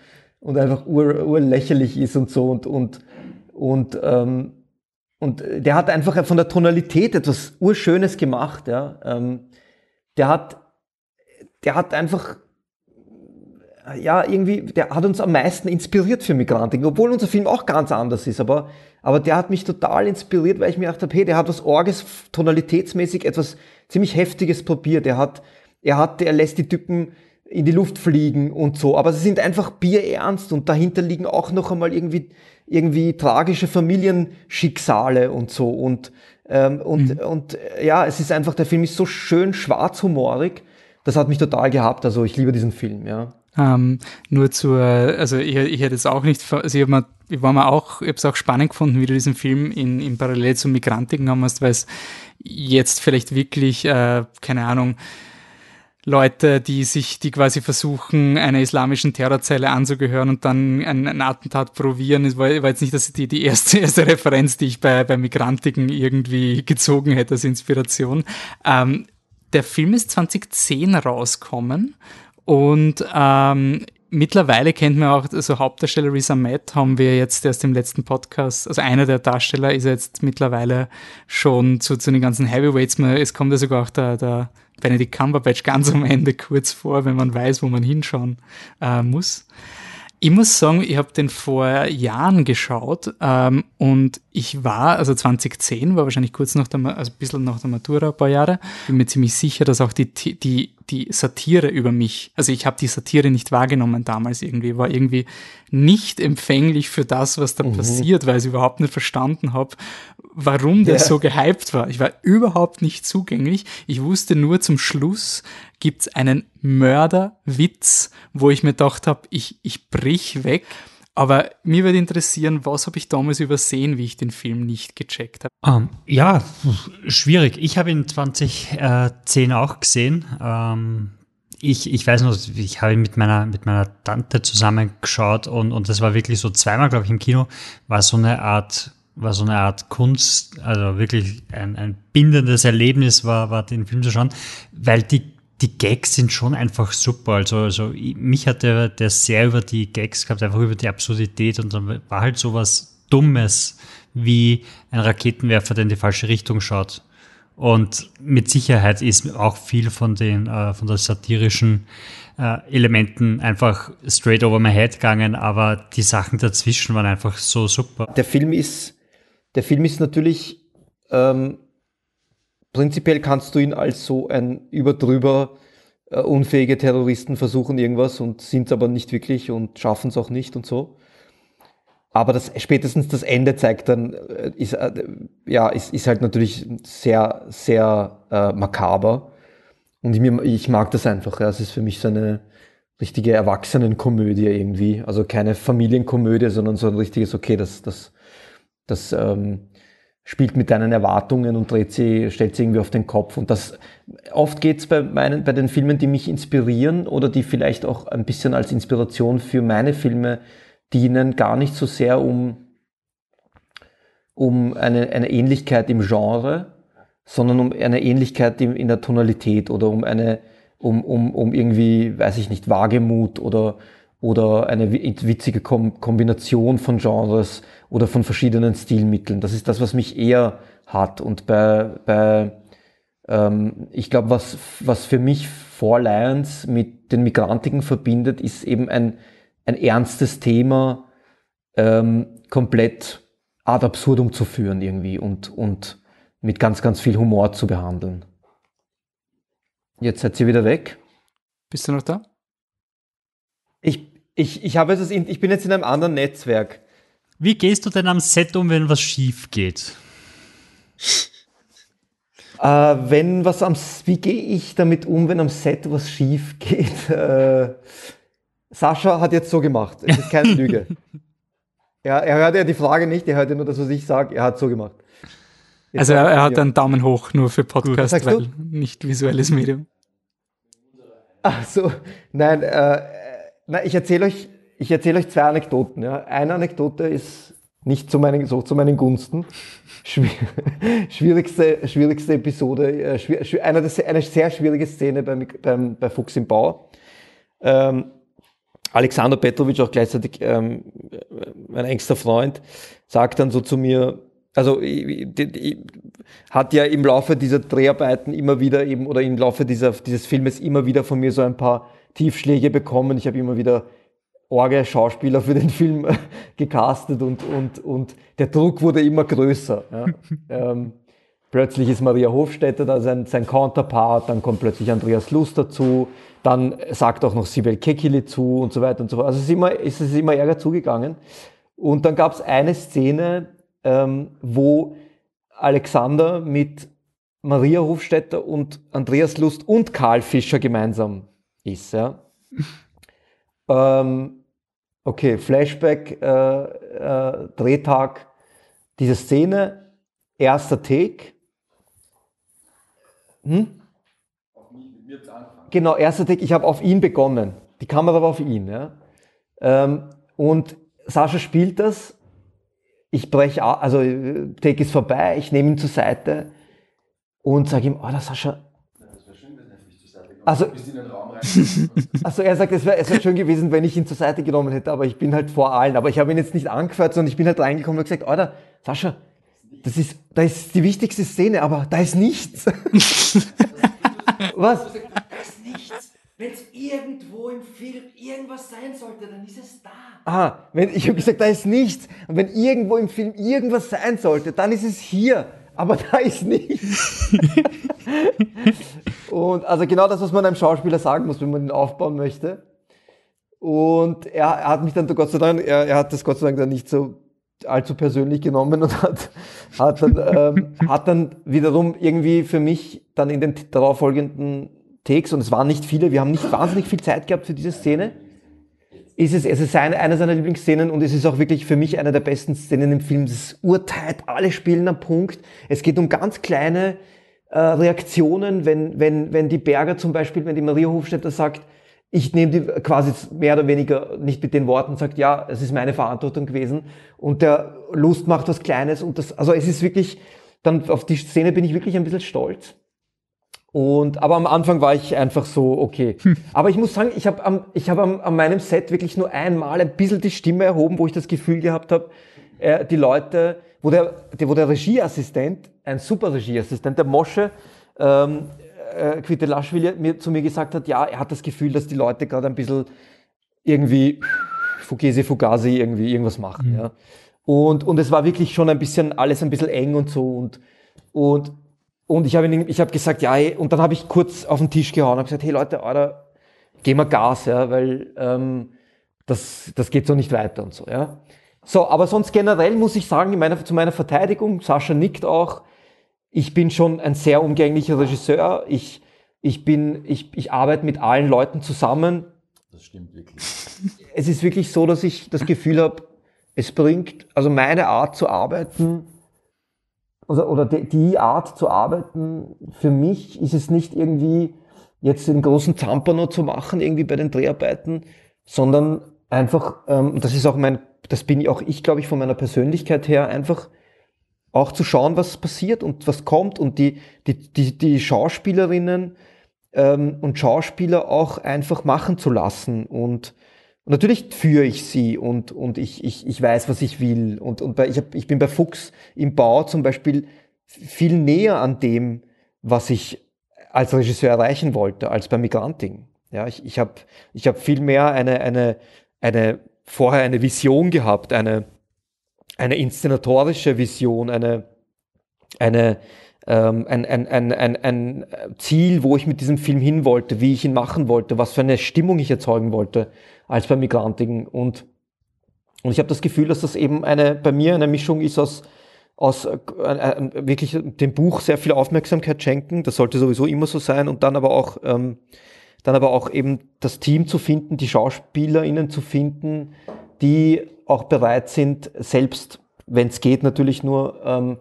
und einfach ur, urlächerlich ist und so und, und, und, ähm, und der hat einfach von der Tonalität etwas Urschönes gemacht, ja. Ähm, der hat, der hat einfach, ja, irgendwie, der hat uns am meisten inspiriert für Migranten, obwohl unser Film auch ganz anders ist, aber, aber der hat mich total inspiriert, weil ich mir gedacht habe, hey, der hat was Orges, tonalitätsmäßig etwas ziemlich Heftiges probiert. Er hat, er hat, er lässt die Typen in die Luft fliegen und so. Aber sie sind einfach bierernst und dahinter liegen auch noch einmal irgendwie, irgendwie tragische Familienschicksale und so. Und, ähm, und, mhm. und ja, es ist einfach, der Film ist so schön schwarzhumorig. Das hat mich total gehabt. Also ich liebe diesen Film, ja. Ähm, nur zur, also ich, ich hätte es auch nicht, also ich, hab mir, ich war mir auch, ich habe es auch spannend gefunden, wie du diesen Film in, in Parallel zum Migranten genommen hast, weil es jetzt vielleicht wirklich, äh, keine Ahnung, Leute, die sich, die quasi versuchen, einer islamischen Terrorzelle anzugehören und dann ein, ein Attentat probieren. Es war, war, jetzt nicht das die, die erste, erste Referenz, die ich bei, bei Migrantiken irgendwie gezogen hätte als Inspiration. Ähm, der Film ist 2010 rauskommen und ähm, mittlerweile kennt man auch, also Hauptdarsteller Risa Matt haben wir jetzt erst im letzten Podcast, also einer der Darsteller ist jetzt mittlerweile schon zu, zu den ganzen Heavyweights, es kommt ja sogar auch der, der Benedict Cumberbatch ganz am Ende kurz vor, wenn man weiß, wo man hinschauen äh, muss. Ich muss sagen, ich habe den vor Jahren geschaut ähm, und ich war, also 2010 war wahrscheinlich kurz nach der, also ein bisschen nach der Matura, ein paar Jahre, bin mir ziemlich sicher, dass auch die, die, die Satire über mich, also ich habe die Satire nicht wahrgenommen damals irgendwie, war irgendwie nicht empfänglich für das, was da mhm. passiert, weil ich überhaupt nicht verstanden habe, warum der yeah. so gehypt war. Ich war überhaupt nicht zugänglich. Ich wusste nur zum Schluss gibt's einen Mörderwitz, wo ich mir gedacht habe, ich, ich brich weg. Aber mir würde interessieren, was habe ich damals übersehen, wie ich den Film nicht gecheckt habe? Um, ähm, ja, schwierig. Ich habe ihn 2010 auch gesehen. Um, ähm, ich, ich weiß noch, ich habe ihn mit meiner, mit meiner Tante zusammengeschaut und, und das war wirklich so zweimal, glaube ich, im Kino, war so eine Art war so eine Art Kunst, also wirklich ein, ein bindendes Erlebnis war, war den Film zu schauen, weil die, die Gags sind schon einfach super. Also, also mich hat der, der sehr über die Gags gehabt, einfach über die Absurdität und dann war halt sowas Dummes wie ein Raketenwerfer, der in die falsche Richtung schaut. Und mit Sicherheit ist auch viel von den, äh, von der satirischen äh, Elementen einfach straight over my head gegangen, aber die Sachen dazwischen waren einfach so super. Der Film ist der Film ist natürlich, ähm, prinzipiell kannst du ihn als so ein überdrüber äh, unfähige Terroristen versuchen irgendwas und sind es aber nicht wirklich und schaffen es auch nicht und so. Aber das, spätestens das Ende zeigt dann, äh, ist, äh, ja, ist, ist halt natürlich sehr, sehr äh, makaber. Und ich, ich mag das einfach. Ja. Es ist für mich so eine richtige Erwachsenenkomödie irgendwie. Also keine Familienkomödie, sondern so ein richtiges, okay, das, das, das ähm, spielt mit deinen Erwartungen und dreht sie, stellt sie irgendwie auf den Kopf. Und das oft geht's bei meinen, bei den Filmen, die mich inspirieren oder die vielleicht auch ein bisschen als Inspiration für meine Filme dienen, gar nicht so sehr um, um eine, eine Ähnlichkeit im Genre, sondern um eine Ähnlichkeit in, in der Tonalität oder um eine, um, um, um irgendwie, weiß ich nicht, Wagemut oder, oder eine witzige Kombination von Genres oder von verschiedenen Stilmitteln. Das ist das, was mich eher hat. Und bei, bei ähm, ich glaube, was, was für mich Four Lions mit den Migrantiken verbindet, ist eben ein, ein ernstes Thema ähm, komplett ad absurdum zu führen irgendwie und, und mit ganz, ganz viel Humor zu behandeln. Jetzt seid ihr wieder weg. Bist du noch da? Ich, ich, ich, habe jetzt, ich bin jetzt in einem anderen Netzwerk. Wie gehst du denn am Set um, wenn was schief geht? Äh, wenn was am, wie gehe ich damit um, wenn am Set was schief geht? Äh, Sascha hat jetzt so gemacht. Es ist keine Lüge. er, er hört ja die Frage nicht, er hört ja nur das, was ich sage. Er hat so gemacht. Jetzt also er, er hat einen Daumen hoch nur für Podcast, weil du? nicht visuelles Medium. Ach so, nein, äh, nein ich erzähle euch ich erzähle euch zwei Anekdoten. Ja. Eine Anekdote ist nicht zu meinen, so zu meinen Gunsten. schwierigste, schwierigste Episode, äh, eine, eine sehr schwierige Szene beim, beim, bei Fuchs im Bau. Ähm, Alexander Petrovic, auch gleichzeitig ähm, mein engster Freund, sagt dann so zu mir, also ich, ich, hat ja im Laufe dieser Dreharbeiten immer wieder eben oder im Laufe dieser, dieses Filmes immer wieder von mir so ein paar Tiefschläge bekommen. Ich habe immer wieder Orgel-Schauspieler für den Film gecastet und, und, und der Druck wurde immer größer. Ja. ähm, plötzlich ist Maria Hofstetter da sein, sein Counterpart, dann kommt plötzlich Andreas Lust dazu, dann sagt auch noch Sibel Kekili zu und so weiter und so fort. Also es ist immer, es ist immer ärger zugegangen. Und dann gab es eine Szene, ähm, wo Alexander mit Maria Hofstetter und Andreas Lust und Karl Fischer gemeinsam ist. Ja. Ähm, okay, Flashback, äh, äh, Drehtag, diese Szene, erster Take. Hm? genau, erster Take, ich habe auf ihn begonnen. Die Kamera war auf ihn. Ja. Ähm, und Sascha spielt das. Ich breche, also Take ist vorbei, ich nehme ihn zur Seite und sage ihm, oh, Sascha, also, also er sagt, es wäre wär schön gewesen, wenn ich ihn zur Seite genommen hätte, aber ich bin halt vor allen. Aber ich habe ihn jetzt nicht angefeuert, sondern ich bin halt reingekommen und gesagt, Alter, Sascha, das ist, da ist die wichtigste Szene, aber da ist nichts. Was? Da ist nichts. Wenn es irgendwo im Film irgendwas sein sollte, dann ist es da. Ah, wenn, ich habe gesagt, da ist nichts. Und wenn irgendwo im Film irgendwas sein sollte, dann ist es hier. Aber da ist nichts. und also genau das, was man einem Schauspieler sagen muss, wenn man ihn aufbauen möchte. Und er, er hat mich dann Gott sei Dank, er, er, hat das Gott sei Dank dann nicht so allzu persönlich genommen und hat, hat, dann, ähm, hat dann wiederum irgendwie für mich dann in den darauffolgenden Takes, und es waren nicht viele, wir haben nicht wahnsinnig viel Zeit gehabt für diese Szene, ist es, es ist eine, eine seiner Lieblingsszenen und es ist auch wirklich für mich eine der besten Szenen im Film. Es urteilt, alle spielen am Punkt. Es geht um ganz kleine äh, Reaktionen, wenn, wenn, wenn die Berger zum Beispiel, wenn die Maria Hofstetter sagt, ich nehme die quasi mehr oder weniger nicht mit den Worten, sagt, ja, es ist meine Verantwortung gewesen und der Lust macht was Kleines und das, also es ist wirklich, dann auf die Szene bin ich wirklich ein bisschen stolz. Und, aber am Anfang war ich einfach so, okay. Hm. Aber ich muss sagen, ich habe am, ich hab am, an meinem Set wirklich nur einmal ein bisschen die Stimme erhoben, wo ich das Gefühl gehabt habe, äh, die Leute, wo der, wo der Regieassistent, ein super Regieassistent, der Mosche, ähm, äh, Quitelaschwili mir zu mir gesagt hat, ja, er hat das Gefühl, dass die Leute gerade ein bisschen irgendwie Fugese Fugasi irgendwie irgendwas machen. Mhm. Ja. Und, und es war wirklich schon ein bisschen alles ein bisschen eng und so und, und und ich habe ich hab gesagt, ja, und dann habe ich kurz auf den Tisch gehauen und habe gesagt, hey Leute, Alter, gehen wir Gas, ja, weil ähm, das, das geht so nicht weiter und so, ja. So, aber sonst generell muss ich sagen, in meiner, zu meiner Verteidigung, Sascha nickt auch, ich bin schon ein sehr umgänglicher Regisseur. Ich, ich bin, ich, ich arbeite mit allen Leuten zusammen. Das stimmt wirklich. Es ist wirklich so, dass ich das Gefühl habe, es bringt, also meine Art zu arbeiten, also, oder die, die Art zu arbeiten, für mich ist es nicht irgendwie jetzt den großen Zampano zu machen, irgendwie bei den Dreharbeiten, sondern einfach, ähm, das ist auch mein, das bin ich auch ich, glaube ich, von meiner Persönlichkeit her, einfach auch zu schauen, was passiert und was kommt und die, die, die, die Schauspielerinnen ähm, und Schauspieler auch einfach machen zu lassen und und natürlich führe ich sie und, und ich, ich, ich weiß, was ich will. Und, und bei, ich, hab, ich bin bei Fuchs im Bau zum Beispiel viel näher an dem, was ich als Regisseur erreichen wollte, als bei Migranting. Ja, ich, ich habe ich hab viel mehr eine, eine, eine, vorher eine Vision gehabt, eine, eine inszenatorische Vision, eine, eine, ähm, ein, ein, ein, ein, ein Ziel, wo ich mit diesem Film hin wollte, wie ich ihn machen wollte, was für eine Stimmung ich erzeugen wollte als bei Migrantigen. Und, und ich habe das Gefühl, dass das eben eine, bei mir eine Mischung ist aus, aus äh, wirklich dem Buch sehr viel Aufmerksamkeit schenken. Das sollte sowieso immer so sein. Und dann aber auch, ähm, dann aber auch eben das Team zu finden, die SchauspielerInnen zu finden, die auch bereit sind, selbst, wenn es geht, natürlich nur ähm,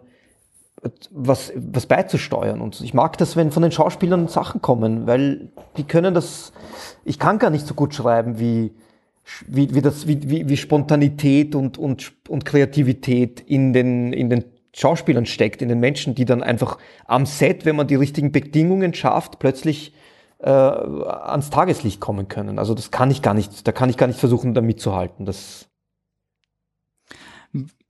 was, was beizusteuern. Und ich mag das, wenn von den Schauspielern Sachen kommen, weil die können das, ich kann gar nicht so gut schreiben, wie, wie, wie, das, wie, wie, wie Spontanität und, und, und Kreativität in den, in den Schauspielern steckt, in den Menschen, die dann einfach am Set, wenn man die richtigen Bedingungen schafft, plötzlich äh, ans Tageslicht kommen können. Also das kann ich gar nicht, da kann ich gar nicht versuchen, da mitzuhalten. Das,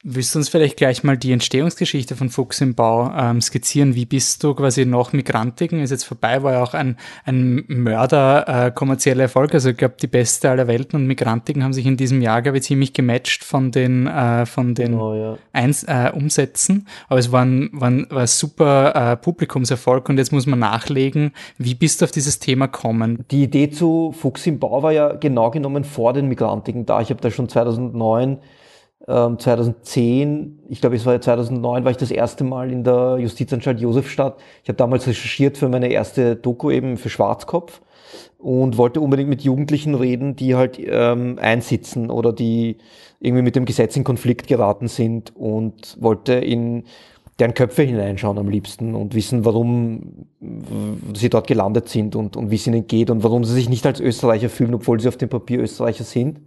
Willst du uns vielleicht gleich mal die Entstehungsgeschichte von Fuchs im Bau ähm, skizzieren? Wie bist du quasi nach Migrantiken, ist jetzt vorbei, war ja auch ein, ein Mörder äh, kommerzieller Erfolg. Also ich glaube, die beste aller Welten und Migrantiken haben sich in diesem Jahr, glaube ich, ziemlich gematcht von den, äh, von den oh, ja. Eins, äh, Umsätzen. Aber es war ein, war ein, war ein super äh, Publikumserfolg und jetzt muss man nachlegen, wie bist du auf dieses Thema kommen? Die Idee zu Fuchs im Bau war ja genau genommen vor den Migrantiken da. Ich habe da schon 2009 2010, ähm, ich glaube es war 2009, war ich das erste Mal in der Justizanstalt Josefstadt. Ich habe damals recherchiert für meine erste Doku eben für Schwarzkopf und wollte unbedingt mit Jugendlichen reden, die halt ähm, einsitzen oder die irgendwie mit dem Gesetz in Konflikt geraten sind und wollte in deren Köpfe hineinschauen am liebsten und wissen, warum sie dort gelandet sind und, und wie es ihnen geht und warum sie sich nicht als Österreicher fühlen, obwohl sie auf dem Papier Österreicher sind.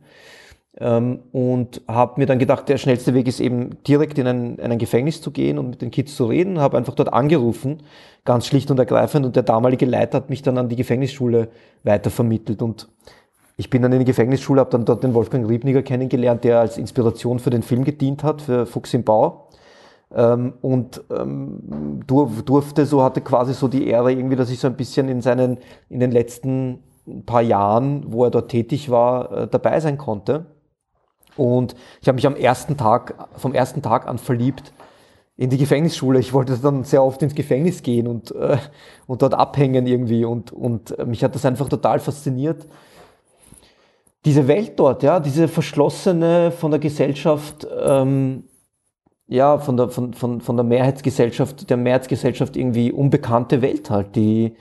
Ähm, und habe mir dann gedacht, der schnellste Weg ist eben direkt in ein, in ein Gefängnis zu gehen und mit den Kids zu reden. Habe einfach dort angerufen, ganz schlicht und ergreifend. Und der damalige Leiter hat mich dann an die Gefängnisschule weitervermittelt. Und ich bin dann in die Gefängnisschule, habe dann dort den Wolfgang Riebniger kennengelernt, der als Inspiration für den Film gedient hat, für Fuchs im Bau. Ähm, und ähm, durfte, so hatte quasi so die Ehre irgendwie, dass ich so ein bisschen in seinen, in den letzten paar Jahren, wo er dort tätig war, äh, dabei sein konnte. Und ich habe mich am ersten Tag, vom ersten Tag an verliebt in die Gefängnisschule. Ich wollte dann sehr oft ins Gefängnis gehen und, äh, und dort abhängen irgendwie. Und, und mich hat das einfach total fasziniert. Diese Welt dort, ja, diese verschlossene von der Gesellschaft ähm, ja, von der, von, von, von der Mehrheitsgesellschaft, der Mehrheitsgesellschaft irgendwie unbekannte Welt halt, die,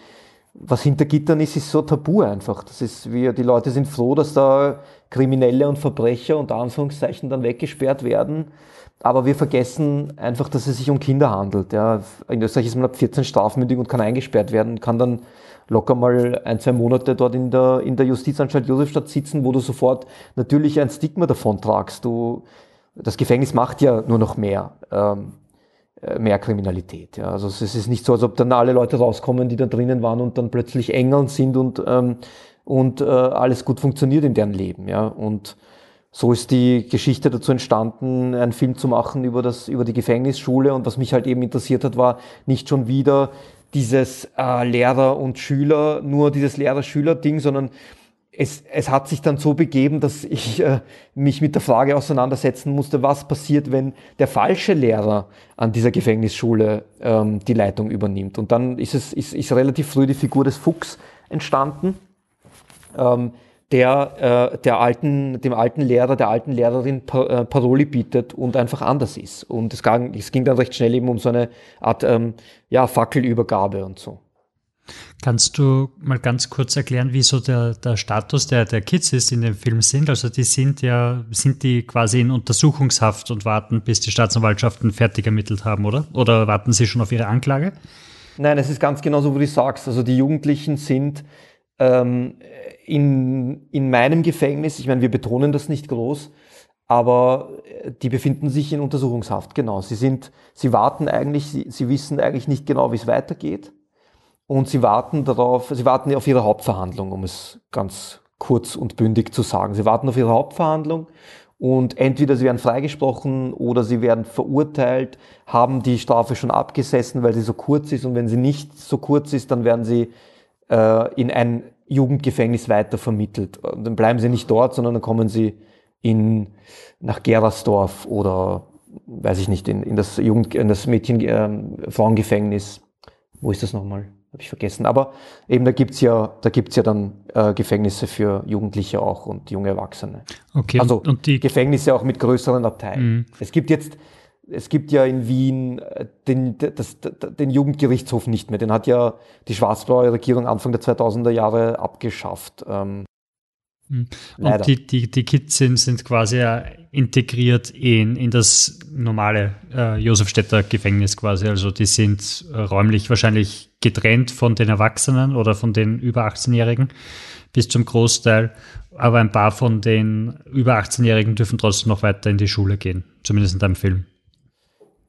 was hinter Gittern ist, ist so tabu einfach. Das ist wie, die Leute sind froh, dass da Kriminelle und Verbrecher unter Anführungszeichen dann weggesperrt werden. Aber wir vergessen einfach, dass es sich um Kinder handelt. Ja. In Österreich ist man ab 14 strafmündig und kann eingesperrt werden, kann dann locker mal ein, zwei Monate dort in der, in der Justizanstalt Josefstadt sitzen, wo du sofort natürlich ein Stigma davon tragst. Du, das Gefängnis macht ja nur noch mehr, ähm, äh, mehr Kriminalität. Ja. Also es ist nicht so, als ob dann alle Leute rauskommen, die da drinnen waren und dann plötzlich Engeln sind und, ähm, und äh, alles gut funktioniert in deren Leben. Ja. Und so ist die Geschichte dazu entstanden, einen Film zu machen über, das, über die Gefängnisschule. Und was mich halt eben interessiert hat, war nicht schon wieder dieses äh, Lehrer und Schüler, nur dieses Lehrer-Schüler-Ding, sondern es, es hat sich dann so begeben, dass ich äh, mich mit der Frage auseinandersetzen musste, was passiert, wenn der falsche Lehrer an dieser Gefängnisschule ähm, die Leitung übernimmt. Und dann ist es ist, ist relativ früh die Figur des Fuchs entstanden, ähm, der, äh, der alten, dem alten Lehrer, der alten Lehrerin pa äh, Paroli bietet und einfach anders ist. Und es, ging, es ging dann recht schnell eben um so eine Art ähm, ja, Fackelübergabe und so. Kannst du mal ganz kurz erklären, wie so der, der Status der, der Kids ist in dem Film sind? Also die sind ja, sind die quasi in Untersuchungshaft und warten, bis die Staatsanwaltschaften fertig ermittelt haben, oder? Oder warten sie schon auf ihre Anklage? Nein, es ist ganz genau so, wie du sagst. Also die Jugendlichen sind ähm, in, in meinem Gefängnis, ich meine, wir betonen das nicht groß, aber die befinden sich in Untersuchungshaft, genau. Sie sind, sie warten eigentlich, sie, sie wissen eigentlich nicht genau, wie es weitergeht und sie warten darauf, sie warten auf ihre Hauptverhandlung, um es ganz kurz und bündig zu sagen. Sie warten auf ihre Hauptverhandlung und entweder sie werden freigesprochen oder sie werden verurteilt, haben die Strafe schon abgesessen, weil sie so kurz ist und wenn sie nicht so kurz ist, dann werden sie äh, in ein Jugendgefängnis weiter vermittelt. Und dann bleiben sie nicht dort, sondern dann kommen sie in, nach Gerersdorf oder weiß ich nicht, in, in das Jugend, in das Mädchen, äh, Frauengefängnis. Wo ist das nochmal? Habe ich vergessen. Aber eben da gibt's ja, da gibt's ja dann äh, Gefängnisse für Jugendliche auch und junge Erwachsene. Okay. Also und die Gefängnisse auch mit größeren Abteilen. Mhm. Es gibt jetzt, es gibt ja in Wien äh, den, das, den Jugendgerichtshof nicht mehr. Den hat ja die schwarz-blaue Regierung Anfang der 2000er Jahre abgeschafft. Ähm, hm. Und die, die, die Kids sind, sind quasi integriert in, in das normale äh, Josefstädter Gefängnis quasi. Also die sind äh, räumlich wahrscheinlich getrennt von den Erwachsenen oder von den über 18-Jährigen bis zum Großteil. Aber ein paar von den über 18-Jährigen dürfen trotzdem noch weiter in die Schule gehen, zumindest in deinem Film.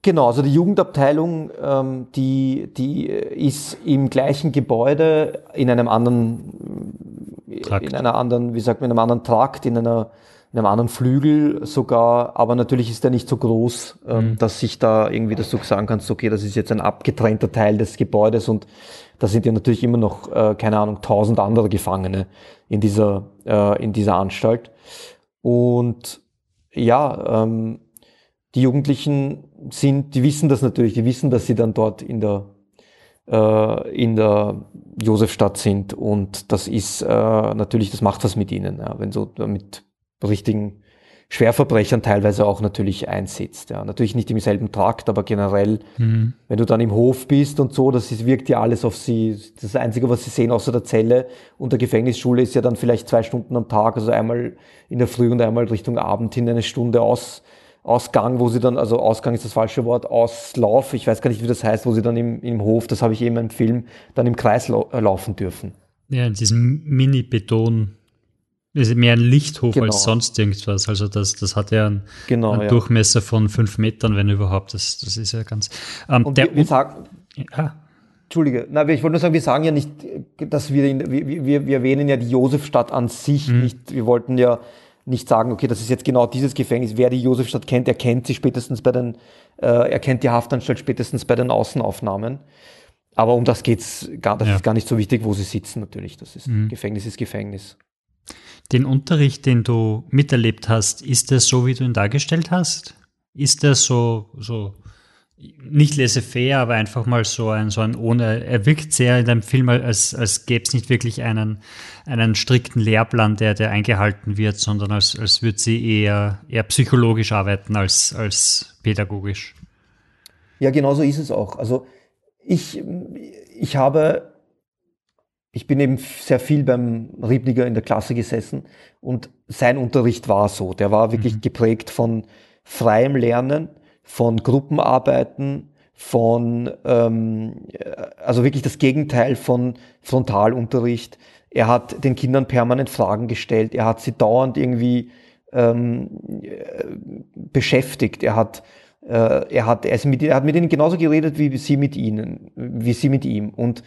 Genau, also die Jugendabteilung, ähm, die, die ist im gleichen Gebäude in einem anderen Trakt. in einer anderen, wie sagt man, in einem anderen Trakt, in einer in einem anderen Flügel sogar, aber natürlich ist der nicht so groß, ähm, mhm. dass sich da irgendwie, dass du sagen kannst, okay, das ist jetzt ein abgetrennter Teil des Gebäudes und da sind ja natürlich immer noch, äh, keine Ahnung, tausend andere Gefangene in dieser, äh, in dieser Anstalt. Und ja, ähm, die Jugendlichen sind, die wissen das natürlich, die wissen, dass sie dann dort in der äh, in der Josefstadt sind. Und das ist äh, natürlich, das macht was mit ihnen, ja, wenn so mit richtigen Schwerverbrechern teilweise auch natürlich einsetzt. Ja. Natürlich nicht im selben Trakt, aber generell, mhm. wenn du dann im Hof bist und so, das ist, wirkt ja alles auf sie. Das Einzige, was sie sehen außer der Zelle und der Gefängnisschule ist ja dann vielleicht zwei Stunden am Tag, also einmal in der Früh und einmal Richtung Abend hin eine Stunde aus Ausgang, wo sie dann, also Ausgang ist das falsche Wort, Auslauf, ich weiß gar nicht, wie das heißt, wo sie dann im, im Hof, das habe ich eben im Film, dann im Kreis lau äh, laufen dürfen. Ja, in diesem Mini-Beton. Ist mehr ein Lichthof genau. als sonst irgendwas. Also das, das hat ja einen, genau, einen ja. Durchmesser von fünf Metern, wenn überhaupt. Das, das ist ja ganz. Ähm, Und der, wir, wir sagen, ja. Entschuldige, na, ich wollte nur sagen, wir sagen ja nicht, dass wir, in, wir, wir, wir erwähnen ja die Josefstadt an sich mhm. nicht. Wir wollten ja nicht sagen, okay, das ist jetzt genau dieses Gefängnis. Wer die Josefstadt kennt, er kennt sie spätestens bei den, äh, er kennt die Haftanstalt spätestens bei den Außenaufnahmen. Aber um das geht's gar, das ja. ist gar nicht so wichtig, wo sie sitzen natürlich. Das ist mhm. Gefängnis ist Gefängnis. Den Unterricht, den du miterlebt hast, ist der so, wie du ihn dargestellt hast? Ist der so, so nicht laissez-faire, aber einfach mal so ein, so ein ohne, er wirkt sehr in dem Film, als, als gäbe es nicht wirklich einen, einen strikten Lehrplan, der, der eingehalten wird, sondern als, als würde sie eher, eher psychologisch arbeiten als, als pädagogisch. Ja, genau so ist es auch. Also ich, ich habe, ich bin eben sehr viel beim Riebniger in der Klasse gesessen und sein Unterricht war so. Der war wirklich mhm. geprägt von freiem Lernen, von Gruppenarbeiten, von, ähm, also wirklich das Gegenteil von Frontalunterricht. Er hat den Kindern permanent Fragen gestellt, er hat sie dauernd irgendwie ähm, beschäftigt, er hat, äh, er, hat, er, mit, er hat mit ihnen genauso geredet wie sie mit ihnen, wie sie mit ihm. Und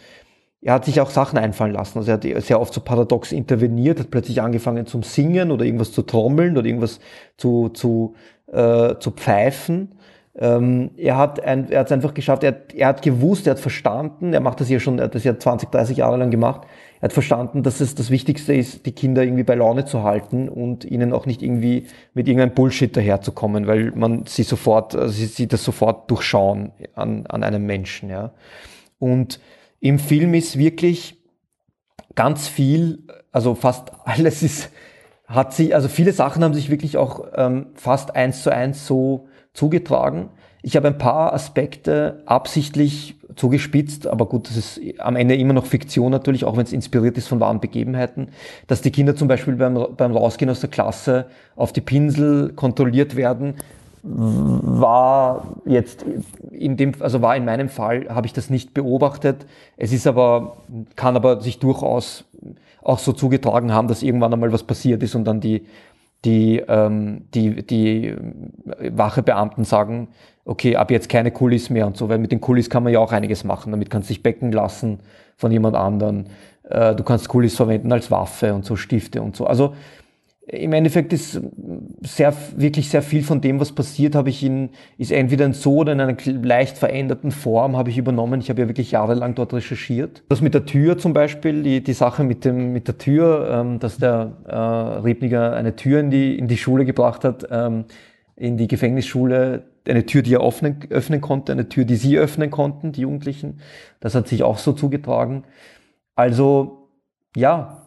er hat sich auch Sachen einfallen lassen. Also er hat sehr oft so paradox interveniert, hat plötzlich angefangen zum Singen oder irgendwas zu trommeln oder irgendwas zu, zu, äh, zu pfeifen. Ähm, er hat ein, er hat es einfach geschafft, er, er hat gewusst, er hat verstanden, er macht das ja schon, er hat das ja 20, 30 Jahre lang gemacht, er hat verstanden, dass es das Wichtigste ist, die Kinder irgendwie bei Laune zu halten und ihnen auch nicht irgendwie mit irgendeinem Bullshit daherzukommen, weil man sie sofort, also sie, sie das sofort durchschauen an, an einem Menschen, ja. Und im Film ist wirklich ganz viel, also fast alles ist, hat sie, also viele Sachen haben sich wirklich auch ähm, fast eins zu eins so zugetragen. Ich habe ein paar Aspekte absichtlich zugespitzt, aber gut, das ist am Ende immer noch Fiktion natürlich, auch wenn es inspiriert ist von wahren Begebenheiten, dass die Kinder zum Beispiel beim, beim Rausgehen aus der Klasse auf die Pinsel kontrolliert werden, war jetzt in dem, also war in meinem Fall, habe ich das nicht beobachtet. Es ist aber, kann aber sich durchaus auch so zugetragen haben, dass irgendwann einmal was passiert ist und dann die die, ähm, die, die Wachebeamten sagen, okay, ab jetzt keine Kulis mehr und so, weil mit den Kulis kann man ja auch einiges machen. Damit kannst du dich becken lassen von jemand anderen. Äh, du kannst Kulis verwenden als Waffe und so, Stifte und so. Also im Endeffekt ist sehr, wirklich sehr viel von dem, was passiert, habe ich in, ist entweder in so oder in einer leicht veränderten Form habe ich übernommen. Ich habe ja wirklich jahrelang dort recherchiert. Das mit der Tür zum Beispiel, die, die Sache mit dem, mit der Tür, ähm, dass der äh, Rebniger eine Tür in die, in die Schule gebracht hat, ähm, in die Gefängnisschule, eine Tür, die er öffnen, öffnen konnte, eine Tür, die sie öffnen konnten, die Jugendlichen. Das hat sich auch so zugetragen. Also, ja,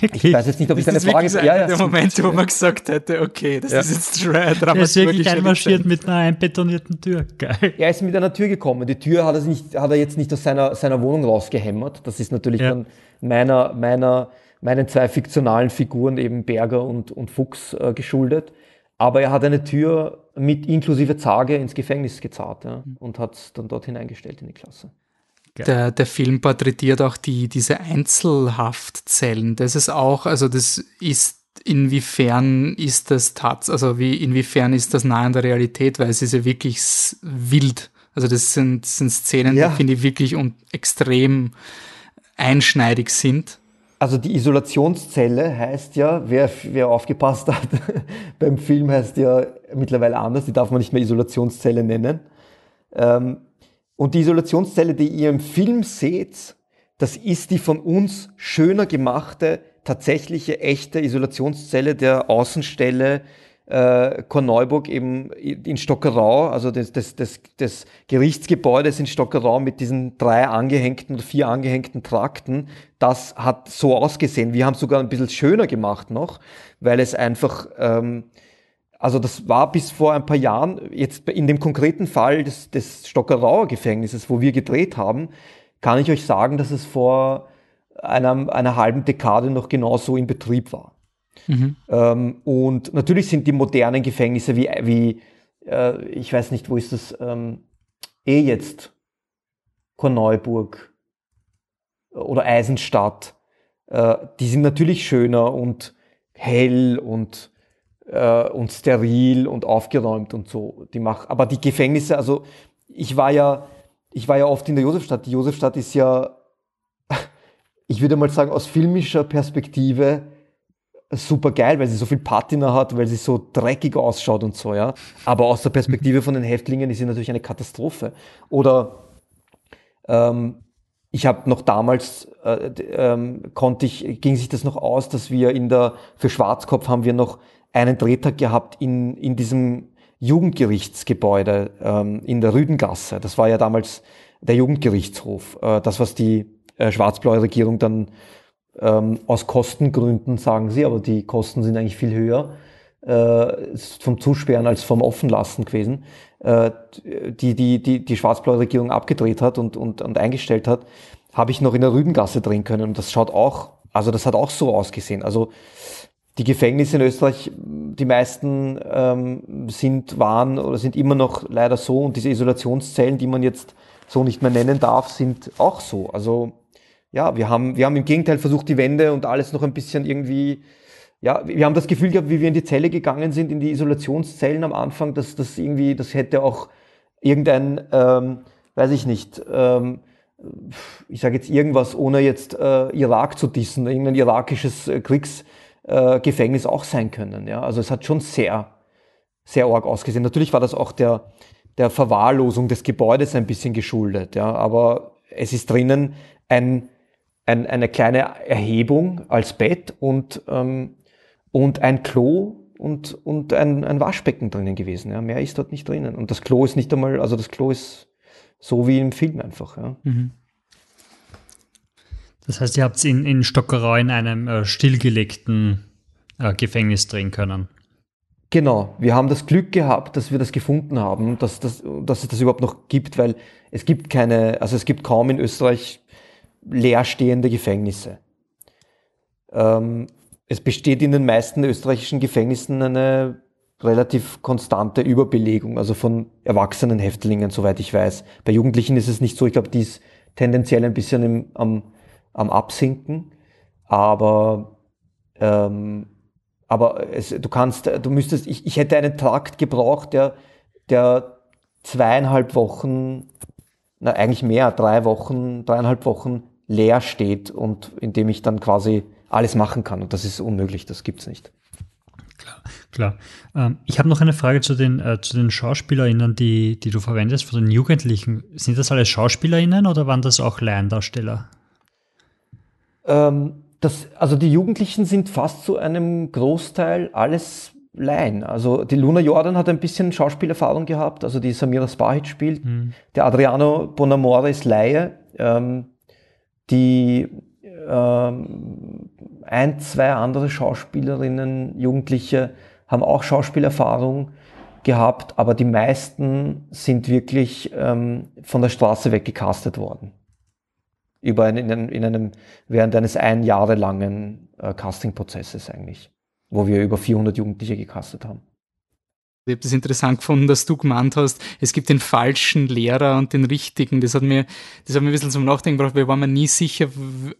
wirklich? ich weiß jetzt nicht, ob ich deine Frage... So ja, ja, der Moment, wo man gesagt hätte, okay, das ja. ist jetzt dramaturgisch. Er ist wirklich einmarschiert mit einer einbetonierten Tür. Geil. Er ist mit einer Tür gekommen. Die Tür hat er, nicht, hat er jetzt nicht aus seiner, seiner Wohnung rausgehämmert. Das ist natürlich ja. dann meiner, meiner, meinen zwei fiktionalen Figuren, eben Berger und, und Fuchs, äh, geschuldet. Aber er hat eine Tür mit inklusive Zage ins Gefängnis gezahlt ja, und hat dann dort hineingestellt in die Klasse. Der, der Film porträtiert auch die, diese Einzelhaftzellen. Das ist auch, also das ist inwiefern ist das tats, also wie, inwiefern ist das nah an der Realität, weil es ist ja wirklich wild. Also das sind, sind Szenen, ja. die finde ich wirklich und extrem einschneidig sind. Also die Isolationszelle heißt ja, wer, wer aufgepasst hat, beim Film heißt ja mittlerweile anders, die darf man nicht mehr Isolationszelle nennen. Ähm, und die Isolationszelle, die ihr im Film seht, das ist die von uns schöner gemachte, tatsächliche, echte Isolationszelle der Außenstelle äh, Korneuburg eben in Stockerau, also des, des, des, des Gerichtsgebäudes in Stockerau mit diesen drei angehängten oder vier angehängten Trakten, das hat so ausgesehen. Wir haben es sogar ein bisschen schöner gemacht noch, weil es einfach ähm, also das war bis vor ein paar Jahren, jetzt in dem konkreten Fall des, des Stockerauer Gefängnisses, wo wir gedreht haben, kann ich euch sagen, dass es vor einer, einer halben Dekade noch genauso in Betrieb war. Mhm. Ähm, und natürlich sind die modernen Gefängnisse wie, wie, äh, ich weiß nicht, wo ist das, ähm, eh jetzt Korneuburg oder Eisenstadt, äh, die sind natürlich schöner und hell und, äh, und steril und aufgeräumt und so. Die mach, aber die Gefängnisse, also ich war ja, ich war ja oft in der Josefstadt. Die Josefstadt ist ja, ich würde mal sagen, aus filmischer Perspektive super geil, weil sie so viel Patina hat, weil sie so dreckig ausschaut und so, ja. Aber aus der Perspektive von den Häftlingen ist sie natürlich eine Katastrophe. Oder ähm, ich habe noch damals äh, ähm, konnte ich ging sich das noch aus, dass wir in der für Schwarzkopf haben wir noch einen Drehtag gehabt in in diesem Jugendgerichtsgebäude ähm, in der Rüdengasse. Das war ja damals der Jugendgerichtshof. Äh, das was die äh, schwarz-blaue Regierung dann ähm, aus Kostengründen sagen sie, aber die Kosten sind eigentlich viel höher äh, vom Zusperren als vom Offenlassen gewesen, äh, die, die, die, die schwarz-blaue Regierung abgedreht hat und, und, und eingestellt hat, habe ich noch in der Rüdengasse drehen können. Und das schaut auch, also das hat auch so ausgesehen. Also die Gefängnisse in Österreich, die meisten ähm, sind, waren oder sind immer noch leider so und diese Isolationszellen, die man jetzt so nicht mehr nennen darf, sind auch so. Also ja, wir haben, wir haben im Gegenteil versucht, die Wände und alles noch ein bisschen irgendwie, ja, wir haben das Gefühl gehabt, wie wir in die Zelle gegangen sind, in die Isolationszellen am Anfang, dass das irgendwie, das hätte auch irgendein, ähm, weiß ich nicht, ähm, ich sage jetzt irgendwas, ohne jetzt äh, Irak zu dissen, irgendein irakisches äh, Kriegsgefängnis äh, auch sein können. Ja? Also es hat schon sehr, sehr arg ausgesehen. Natürlich war das auch der, der Verwahrlosung des Gebäudes ein bisschen geschuldet, ja, aber es ist drinnen ein ein, eine kleine Erhebung als Bett und, ähm, und ein Klo und, und ein, ein Waschbecken drinnen gewesen. Ja. Mehr ist dort nicht drinnen. Und das Klo ist nicht einmal, also das Klo ist so wie im Film einfach. Ja. Mhm. Das heißt, ihr habt es in, in Stockerau in einem äh, stillgelegten äh, Gefängnis drehen können. Genau, wir haben das Glück gehabt, dass wir das gefunden haben, dass, dass, dass es das überhaupt noch gibt, weil es gibt keine, also es gibt kaum in Österreich leerstehende Gefängnisse. Ähm, es besteht in den meisten österreichischen Gefängnissen eine relativ konstante Überbelegung, also von erwachsenen Häftlingen, soweit ich weiß. Bei Jugendlichen ist es nicht so, ich glaube, die ist tendenziell ein bisschen im, am, am Absinken, aber, ähm, aber es, du kannst, du müsstest, ich, ich hätte einen Trakt gebraucht, der, der zweieinhalb Wochen, na eigentlich mehr, drei Wochen, dreieinhalb Wochen leer steht und in dem ich dann quasi alles machen kann. Und das ist unmöglich, das gibt's nicht. Klar, klar. Ähm, ich habe noch eine Frage zu den, äh, zu den SchauspielerInnen, die, die du verwendest, von den Jugendlichen. Sind das alle SchauspielerInnen oder waren das auch Laiendarsteller? Ähm, das, also die Jugendlichen sind fast zu einem Großteil alles Laien. Also die Luna Jordan hat ein bisschen Schauspielerfahrung gehabt, also die Samira Spahic spielt. Mhm. Der Adriano Bonamore ist Laie. Ähm, die ähm, ein, zwei andere Schauspielerinnen, Jugendliche haben auch Schauspielerfahrung gehabt, aber die meisten sind wirklich ähm, von der Straße weggecastet worden. Über einen, in, in einem, während eines ein Jahre langen äh, Castingprozesses eigentlich, wo wir über 400 Jugendliche gecastet haben. Ich habe das interessant gefunden, dass du gemeint hast, es gibt den falschen Lehrer und den richtigen. Das hat mir, das hat mir ein bisschen zum Nachdenken gebracht, weil ich war mir nie sicher,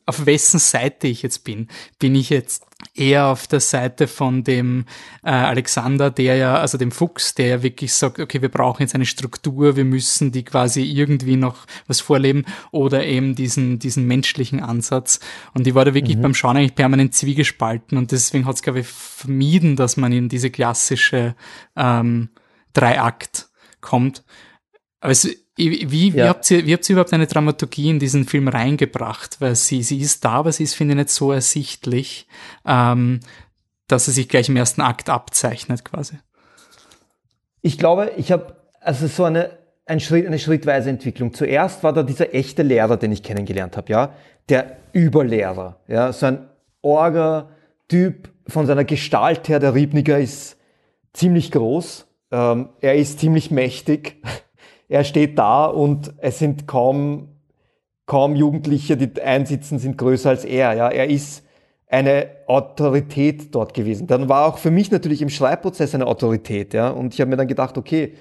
auf wessen Seite ich jetzt bin. Bin ich jetzt eher auf der Seite von dem äh, Alexander, der ja, also dem Fuchs, der ja wirklich sagt, okay, wir brauchen jetzt eine Struktur, wir müssen die quasi irgendwie noch was vorleben oder eben diesen, diesen menschlichen Ansatz. Und ich war da wirklich mhm. beim Schauen eigentlich permanent zwiegespalten und deswegen hat es, glaube ich, vermieden, dass man in diese klassische ähm, Dreiakt kommt. Aber es, wie, wie, ja. habt ihr, wie habt ihr überhaupt eine Dramaturgie in diesen Film reingebracht? Weil sie, sie ist da, aber sie ist, finde ich, nicht so ersichtlich, ähm, dass sie sich gleich im ersten Akt abzeichnet, quasi. Ich glaube, ich habe also so eine, ein Schritt, eine schrittweise Entwicklung. Zuerst war da dieser echte Lehrer, den ich kennengelernt habe, ja, der Überlehrer, ja, so ein Orga-Typ von seiner Gestalt her. Der Riebniger ist ziemlich groß, ähm, er ist ziemlich mächtig er steht da und es sind kaum, kaum Jugendliche, die einsitzen, sind größer als er. Ja, er ist eine Autorität dort gewesen. Dann war auch für mich natürlich im Schreibprozess eine Autorität, ja. Und ich habe mir dann gedacht, okay,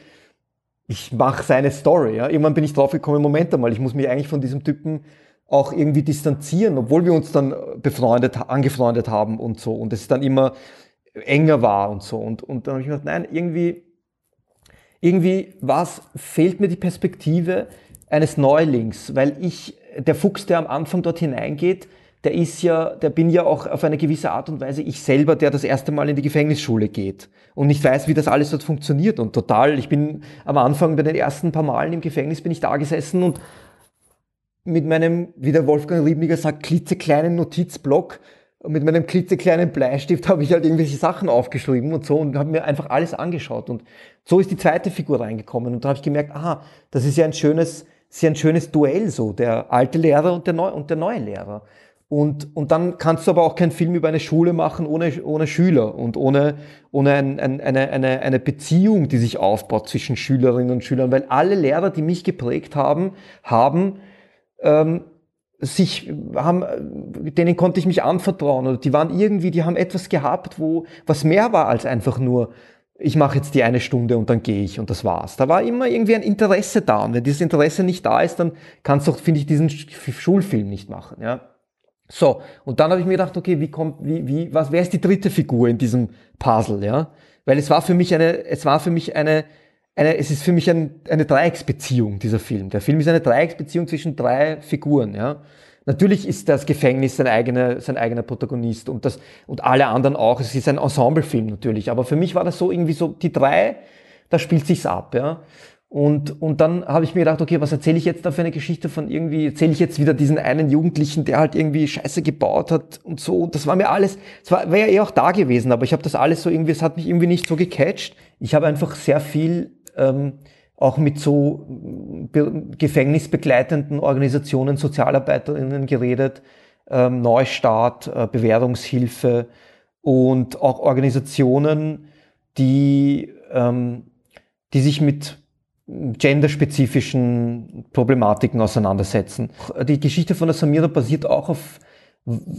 ich mache seine Story, ja. Irgendwann bin ich drauf gekommen, Moment einmal, ich muss mich eigentlich von diesem Typen auch irgendwie distanzieren, obwohl wir uns dann befreundet, angefreundet haben und so. Und es dann immer enger war und so. Und, und dann habe ich mir gedacht, nein, irgendwie, irgendwie was fehlt mir die Perspektive eines Neulings, weil ich, der Fuchs, der am Anfang dort hineingeht, der ist ja, der bin ja auch auf eine gewisse Art und Weise ich selber, der das erste Mal in die Gefängnisschule geht und nicht weiß, wie das alles dort funktioniert. Und total, ich bin am Anfang bei den ersten paar Malen im Gefängnis bin ich da gesessen und mit meinem, wie der Wolfgang Riebniger sagt, klitzekleinen Notizblock mit meinem klitzekleinen Bleistift habe ich halt irgendwelche Sachen aufgeschrieben und so und habe mir einfach alles angeschaut und so ist die zweite Figur reingekommen und da habe ich gemerkt, aha, das ist ja ein schönes, ja ein schönes Duell so, der alte Lehrer und der, neu, und der neue Lehrer. Und, und dann kannst du aber auch keinen Film über eine Schule machen ohne, ohne Schüler und ohne, ohne ein, ein, eine, eine, eine Beziehung, die sich aufbaut zwischen Schülerinnen und Schülern. Weil alle Lehrer, die mich geprägt haben, haben ähm, sich haben, denen konnte ich mich anvertrauen oder die waren irgendwie, die haben etwas gehabt, wo was mehr war als einfach nur ich mache jetzt die eine Stunde und dann gehe ich und das war's. Da war immer irgendwie ein Interesse da und wenn dieses Interesse nicht da ist, dann kannst du, finde ich, diesen Schulfilm nicht machen. Ja. So, und dann habe ich mir gedacht, okay, wie kommt, wie, wie, was, wer ist die dritte Figur in diesem Puzzle, ja? Weil es war für mich eine, es war für mich eine, eine es ist für mich ein, eine Dreiecksbeziehung, dieser Film. Der Film ist eine Dreiecksbeziehung zwischen drei Figuren, ja? Natürlich ist das Gefängnis sein eigener, sein eigener Protagonist und das, und alle anderen auch. Es ist ein Ensemblefilm natürlich. Aber für mich war das so irgendwie so, die drei, da spielt sich's ab, ja? Und, und dann habe ich mir gedacht, okay, was erzähle ich jetzt da für eine Geschichte von irgendwie, erzähle ich jetzt wieder diesen einen Jugendlichen, der halt irgendwie Scheiße gebaut hat und so. Das war mir alles, es wäre ja eh auch da gewesen, aber ich habe das alles so irgendwie, es hat mich irgendwie nicht so gecatcht. Ich habe einfach sehr viel ähm, auch mit so gefängnisbegleitenden Organisationen, Sozialarbeiterinnen geredet, ähm, Neustart, äh, Bewährungshilfe und auch Organisationen, die, ähm, die sich mit genderspezifischen Problematiken auseinandersetzen. Die Geschichte von der Samira basiert auch auf,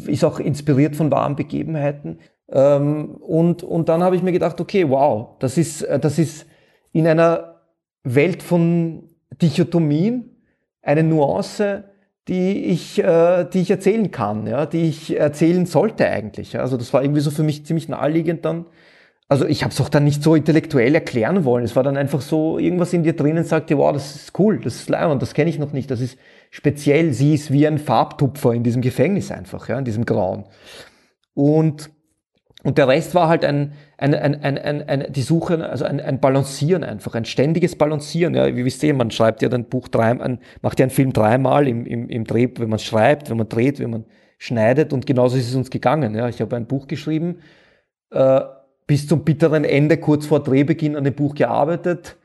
ist auch inspiriert von wahren Begebenheiten. Ähm, und, und dann habe ich mir gedacht, okay, wow, das ist, das ist in einer Welt von Dichotomien eine Nuance, die ich, äh, die ich erzählen kann, ja, die ich erzählen sollte eigentlich. Also das war irgendwie so für mich ziemlich naheliegend dann, also ich habe es auch dann nicht so intellektuell erklären wollen. Es war dann einfach so, irgendwas in dir drinnen sagte, wow, das ist cool, das ist leibend, das kenne ich noch nicht, das ist speziell. Sie ist wie ein Farbtupfer in diesem Gefängnis einfach, ja, in diesem Grauen. Und, und der Rest war halt ein, ein, ein, ein, ein, ein die Suche, also ein, ein Balancieren einfach, ein ständiges Balancieren. Ja, wie wisst ihr, man schreibt ja dann Buch dreimal, macht ja einen Film dreimal im, im, im Dreh, wenn man schreibt, wenn man dreht, wenn man schneidet und genauso ist es uns gegangen. Ja, ich habe ein Buch geschrieben, äh, bis zum bitteren Ende, kurz vor Drehbeginn, an dem Buch gearbeitet.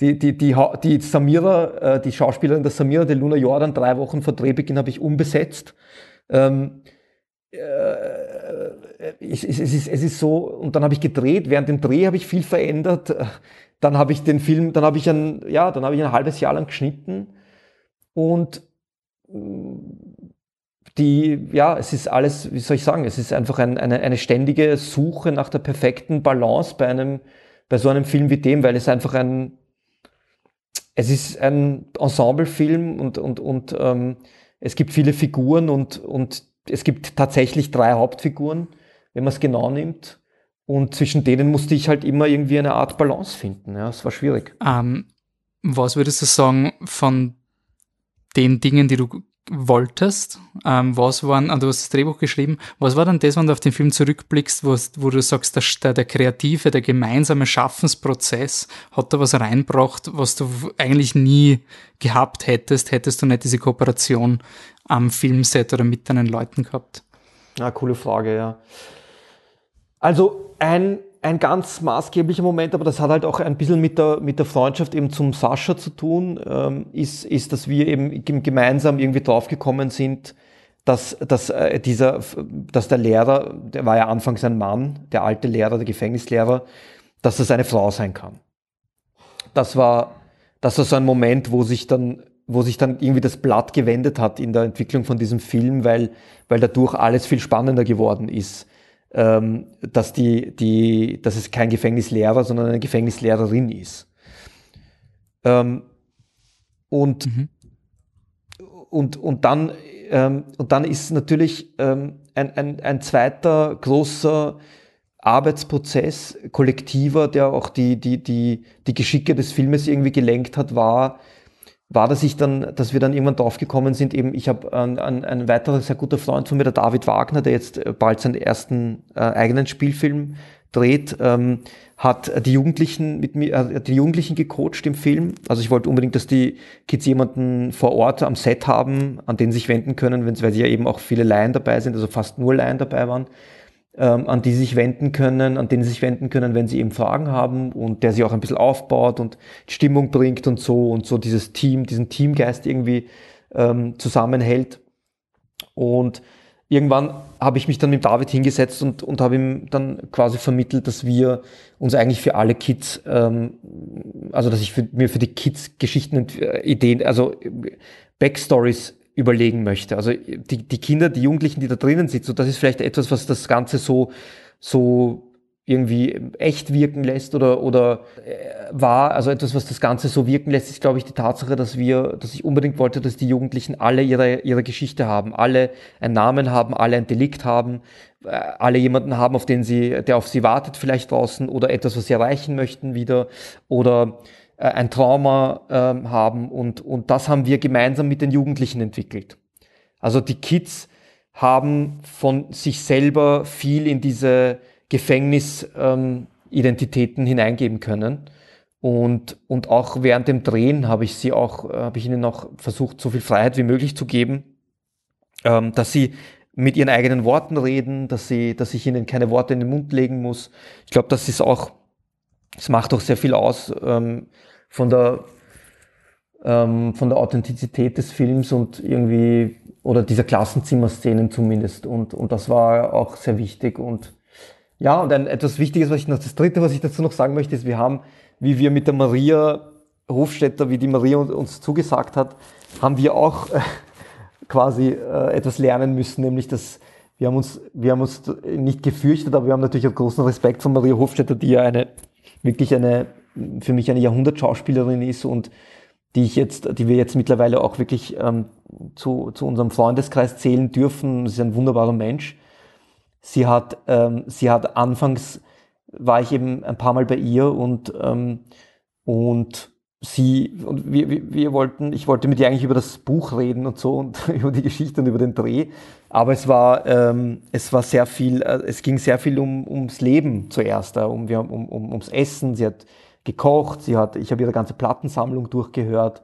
Die, die, die, die Samira, äh, die Schauspielerin der Samira, die Luna Jordan, drei Wochen vor Drehbeginn habe ich umbesetzt. Ähm, äh, es, es, ist, es ist so, und dann habe ich gedreht, während dem Dreh habe ich viel verändert. Dann habe ich den Film, dann habe ich ein, ja, dann habe ich ein halbes Jahr lang geschnitten und die, ja, es ist alles, wie soll ich sagen, es ist einfach ein, eine, eine ständige Suche nach der perfekten Balance bei einem, bei so einem Film wie dem, weil es einfach ein, es ist ein Ensemblefilm und, und, und ähm, es gibt viele Figuren und, und es gibt tatsächlich drei Hauptfiguren, wenn man es genau nimmt. Und zwischen denen musste ich halt immer irgendwie eine Art Balance finden. Ja, es war schwierig. Ähm, was würdest du sagen von den Dingen, die du wolltest? Ähm, was waren, ah, du hast das Drehbuch geschrieben, was war dann das, wenn du auf den Film zurückblickst, wo, wo du sagst, der, der kreative, der gemeinsame Schaffensprozess hat da was reinbracht, was du eigentlich nie gehabt hättest, hättest du nicht diese Kooperation am Filmset oder mit deinen Leuten gehabt? Ja, coole Frage, ja. Also ein ein ganz maßgeblicher Moment, aber das hat halt auch ein bisschen mit der, mit der Freundschaft eben zum Sascha zu tun, ähm, ist, ist, dass wir eben gemeinsam irgendwie draufgekommen sind, dass, dass, äh, dieser, dass der Lehrer, der war ja anfangs ein Mann, der alte Lehrer, der Gefängnislehrer, dass das eine Frau sein kann. Das war, das war so ein Moment, wo sich dann wo sich dann irgendwie das Blatt gewendet hat in der Entwicklung von diesem Film, weil, weil dadurch alles viel spannender geworden ist. Ähm, dass, die, die, dass es kein Gefängnislehrer, sondern eine Gefängnislehrerin ist. Ähm, und, mhm. und, und, dann, ähm, und dann ist natürlich ähm, ein, ein, ein zweiter großer Arbeitsprozess, kollektiver, der auch die, die, die, die Geschicke des Filmes irgendwie gelenkt hat, war, war, dass ich dann, dass wir dann irgendwann draufgekommen sind, eben, ich habe ein, ein, ein weiterer sehr guter Freund von mir, der David Wagner, der jetzt bald seinen ersten äh, eigenen Spielfilm dreht, ähm, hat die Jugendlichen mit mir, äh, die Jugendlichen gecoacht im Film. Also ich wollte unbedingt, dass die Kids jemanden vor Ort am Set haben, an den sie sich wenden können, wenn weil sie ja eben auch viele Laien dabei sind, also fast nur Laien dabei waren, ähm, an die sie sich wenden können, an den sie sich wenden können, wenn sie eben Fragen haben und der sie auch ein bisschen aufbaut und Stimmung bringt und so und so dieses Team, diesen Teamgeist irgendwie ähm, zusammenhält. Und irgendwann habe ich mich dann mit David hingesetzt und, und habe ihm dann quasi vermittelt, dass wir uns eigentlich für alle Kids, ähm, also dass ich für, mir für die Kids Geschichten und äh, Ideen, also Backstories überlegen möchte. Also die, die Kinder, die Jugendlichen, die da drinnen sitzen, das ist vielleicht etwas, was das Ganze so, so irgendwie echt wirken lässt oder, oder äh, war, also etwas, was das Ganze so wirken lässt, ist, glaube ich, die Tatsache, dass wir, dass ich unbedingt wollte, dass die Jugendlichen alle ihre, ihre Geschichte haben, alle einen Namen haben, alle ein Delikt haben, äh, alle jemanden haben, auf den sie, der auf sie wartet vielleicht draußen oder etwas, was sie erreichen möchten wieder oder äh, ein Trauma äh, haben und, und das haben wir gemeinsam mit den Jugendlichen entwickelt. Also die Kids haben von sich selber viel in diese Gefängnisidentitäten ähm, hineingeben können. Und, und auch während dem Drehen habe ich sie auch, äh, habe ich ihnen auch versucht, so viel Freiheit wie möglich zu geben, ähm, dass sie mit ihren eigenen Worten reden, dass sie, dass ich ihnen keine Worte in den Mund legen muss. Ich glaube, das ist auch, es macht auch sehr viel aus ähm, von der ähm, von der Authentizität des Films und irgendwie oder dieser Klassenzimmer-Szenen zumindest. Und, und das war auch sehr wichtig und ja, und ein, etwas Wichtiges, was ich noch, das dritte, was ich dazu noch sagen möchte, ist, wir haben, wie wir mit der Maria Hofstetter, wie die Maria uns zugesagt hat, haben wir auch äh, quasi äh, etwas lernen müssen, nämlich dass wir haben uns, wir haben uns nicht gefürchtet, aber wir haben natürlich auch großen Respekt von Maria Hofstetter, die ja eine, wirklich eine, für mich eine Jahrhundertschauspielerin ist und die ich jetzt, die wir jetzt mittlerweile auch wirklich ähm, zu, zu unserem Freundeskreis zählen dürfen. Sie ist ein wunderbarer Mensch. Sie hat, ähm, sie hat anfangs war ich eben ein paar Mal bei ihr und, ähm, und sie, und wir, wir, wollten, ich wollte mit ihr eigentlich über das Buch reden und so und über die Geschichte und über den Dreh. Aber es war, ähm, es war sehr viel, äh, es ging sehr viel um, ums Leben zuerst, äh, um, um, um, ums Essen. Sie hat gekocht, sie hat, ich habe ihre ganze Plattensammlung durchgehört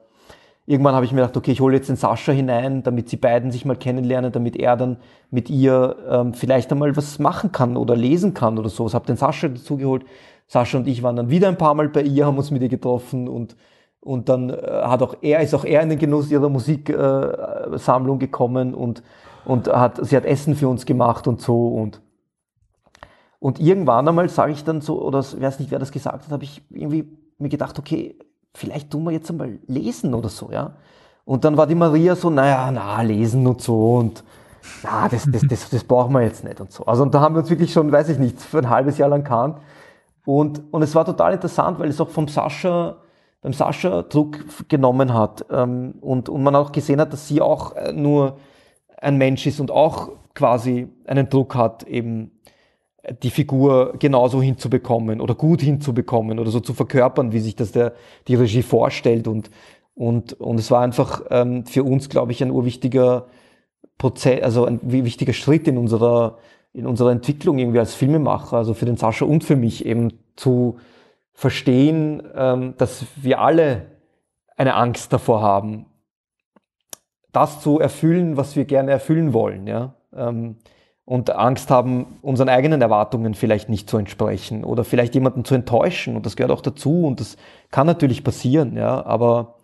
irgendwann habe ich mir gedacht, okay, ich hole jetzt den Sascha hinein, damit sie beiden sich mal kennenlernen, damit er dann mit ihr ähm, vielleicht einmal was machen kann oder lesen kann oder so. Ich habe den Sascha dazugeholt. Sascha und ich waren dann wieder ein paar Mal bei ihr, haben uns mit ihr getroffen und und dann äh, hat auch er ist auch er in den Genuss ihrer Musiksammlung äh, gekommen und und hat sie hat Essen für uns gemacht und so und und irgendwann einmal sage ich dann so oder weiß nicht wer das gesagt hat, habe ich irgendwie mir gedacht, okay, vielleicht tun wir jetzt einmal lesen oder so, ja. Und dann war die Maria so, naja, na, lesen und so und na, das, das, das, das brauchen wir jetzt nicht und so. Also und da haben wir uns wirklich schon, weiß ich nicht, für ein halbes Jahr lang kannt. Und, und es war total interessant, weil es auch vom Sascha, beim Sascha Druck genommen hat ähm, und, und man auch gesehen hat, dass sie auch äh, nur ein Mensch ist und auch quasi einen Druck hat, eben die Figur genauso hinzubekommen oder gut hinzubekommen oder so zu verkörpern, wie sich das der, die Regie vorstellt. Und, und, und es war einfach ähm, für uns, glaube ich, ein urwichtiger Prozess, also ein wichtiger Schritt in unserer, in unserer Entwicklung irgendwie als Filmemacher, also für den Sascha und für mich eben zu verstehen, ähm, dass wir alle eine Angst davor haben, das zu erfüllen, was wir gerne erfüllen wollen. Ja? Ähm, und Angst haben, unseren eigenen Erwartungen vielleicht nicht zu entsprechen oder vielleicht jemanden zu enttäuschen. Und das gehört auch dazu und das kann natürlich passieren, ja, aber,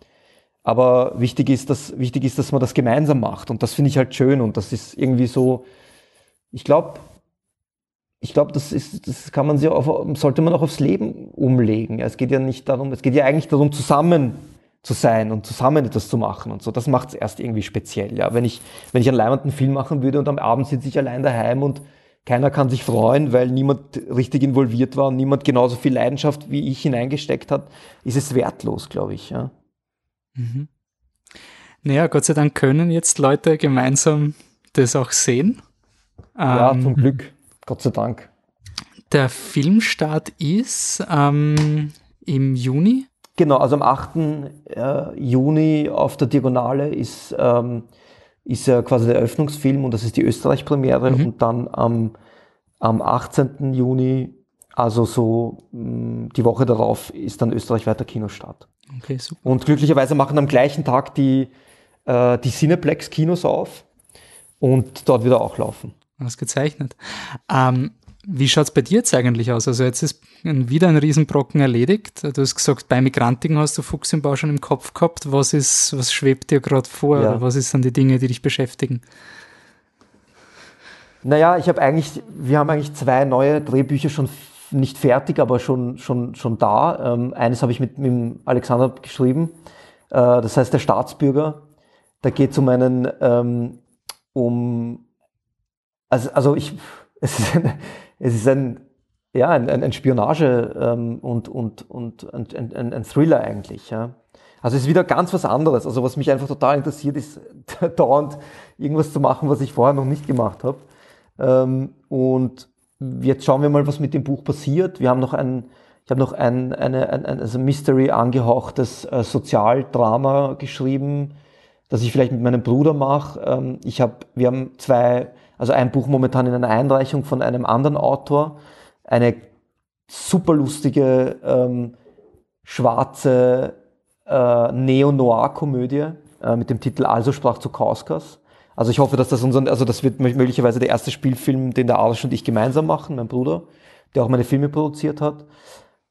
aber wichtig ist, dass, wichtig ist, dass man das gemeinsam macht. Und das finde ich halt schön und das ist irgendwie so, ich glaube, ich glaube, das ist, das kann man sich auf, sollte man auch aufs Leben umlegen. Es geht ja nicht darum, es geht ja eigentlich darum, zusammen zu sein und zusammen etwas zu machen und so. Das macht es erst irgendwie speziell. Ja, wenn ich wenn ich einen leimenden Film machen würde und am Abend sitze ich allein daheim und keiner kann sich freuen, weil niemand richtig involviert war und niemand genauso viel Leidenschaft wie ich hineingesteckt hat, ist es wertlos, glaube ich. Ja. Mhm. Naja, Gott sei Dank können jetzt Leute gemeinsam das auch sehen. Ja, ähm, zum Glück. Gott sei Dank. Der Filmstart ist ähm, im Juni. Genau, also am 8. Äh, Juni auf der Diagonale ist ähm, ist ja quasi der Eröffnungsfilm und das ist die Österreich-Premiere mhm. und dann am, am 18. Juni, also so mh, mm, die Woche darauf, ist dann Österreich weiter Kinostart. Okay, super. Und glücklicherweise machen am gleichen Tag die, äh, die Cineplex-Kinos auf und dort wieder auch laufen. Ausgezeichnet. Ähm, wie schaut es bei dir jetzt eigentlich aus? Also jetzt ist wieder ein Riesenbrocken erledigt. Du hast gesagt, bei Migrantiken hast du Fuchs im Bau schon im Kopf gehabt. Was ist, was schwebt dir gerade vor? Ja. Was sind die Dinge, die dich beschäftigen? Naja, ich habe eigentlich, wir haben eigentlich zwei neue Drehbücher schon nicht fertig, aber schon, schon, schon da. Ähm, eines habe ich mit, mit Alexander geschrieben. Äh, das heißt Der Staatsbürger. Da geht es um einen, ähm, um, also, also ich, es ist eine, es ist ein, ja, ein, ein, ein Spionage ähm, und, und, und ein, ein, ein Thriller eigentlich. Ja. Also es ist wieder ganz was anderes. Also was mich einfach total interessiert, ist dauernd irgendwas zu machen, was ich vorher noch nicht gemacht habe. Ähm, und jetzt schauen wir mal, was mit dem Buch passiert. Wir haben noch ein, ich habe noch ein, eine, ein, ein also Mystery angehauchtes äh, Sozialdrama geschrieben, das ich vielleicht mit meinem Bruder mache. Ähm, ich habe, wir haben zwei also ein Buch momentan in einer Einreichung von einem anderen Autor, eine super lustige ähm, schwarze äh, Neo-Noir-Komödie äh, mit dem Titel Also sprach zu Kauskas. Also ich hoffe, dass das unser, also das wird möglicherweise der erste Spielfilm, den der Arsch und ich gemeinsam machen, mein Bruder, der auch meine Filme produziert hat.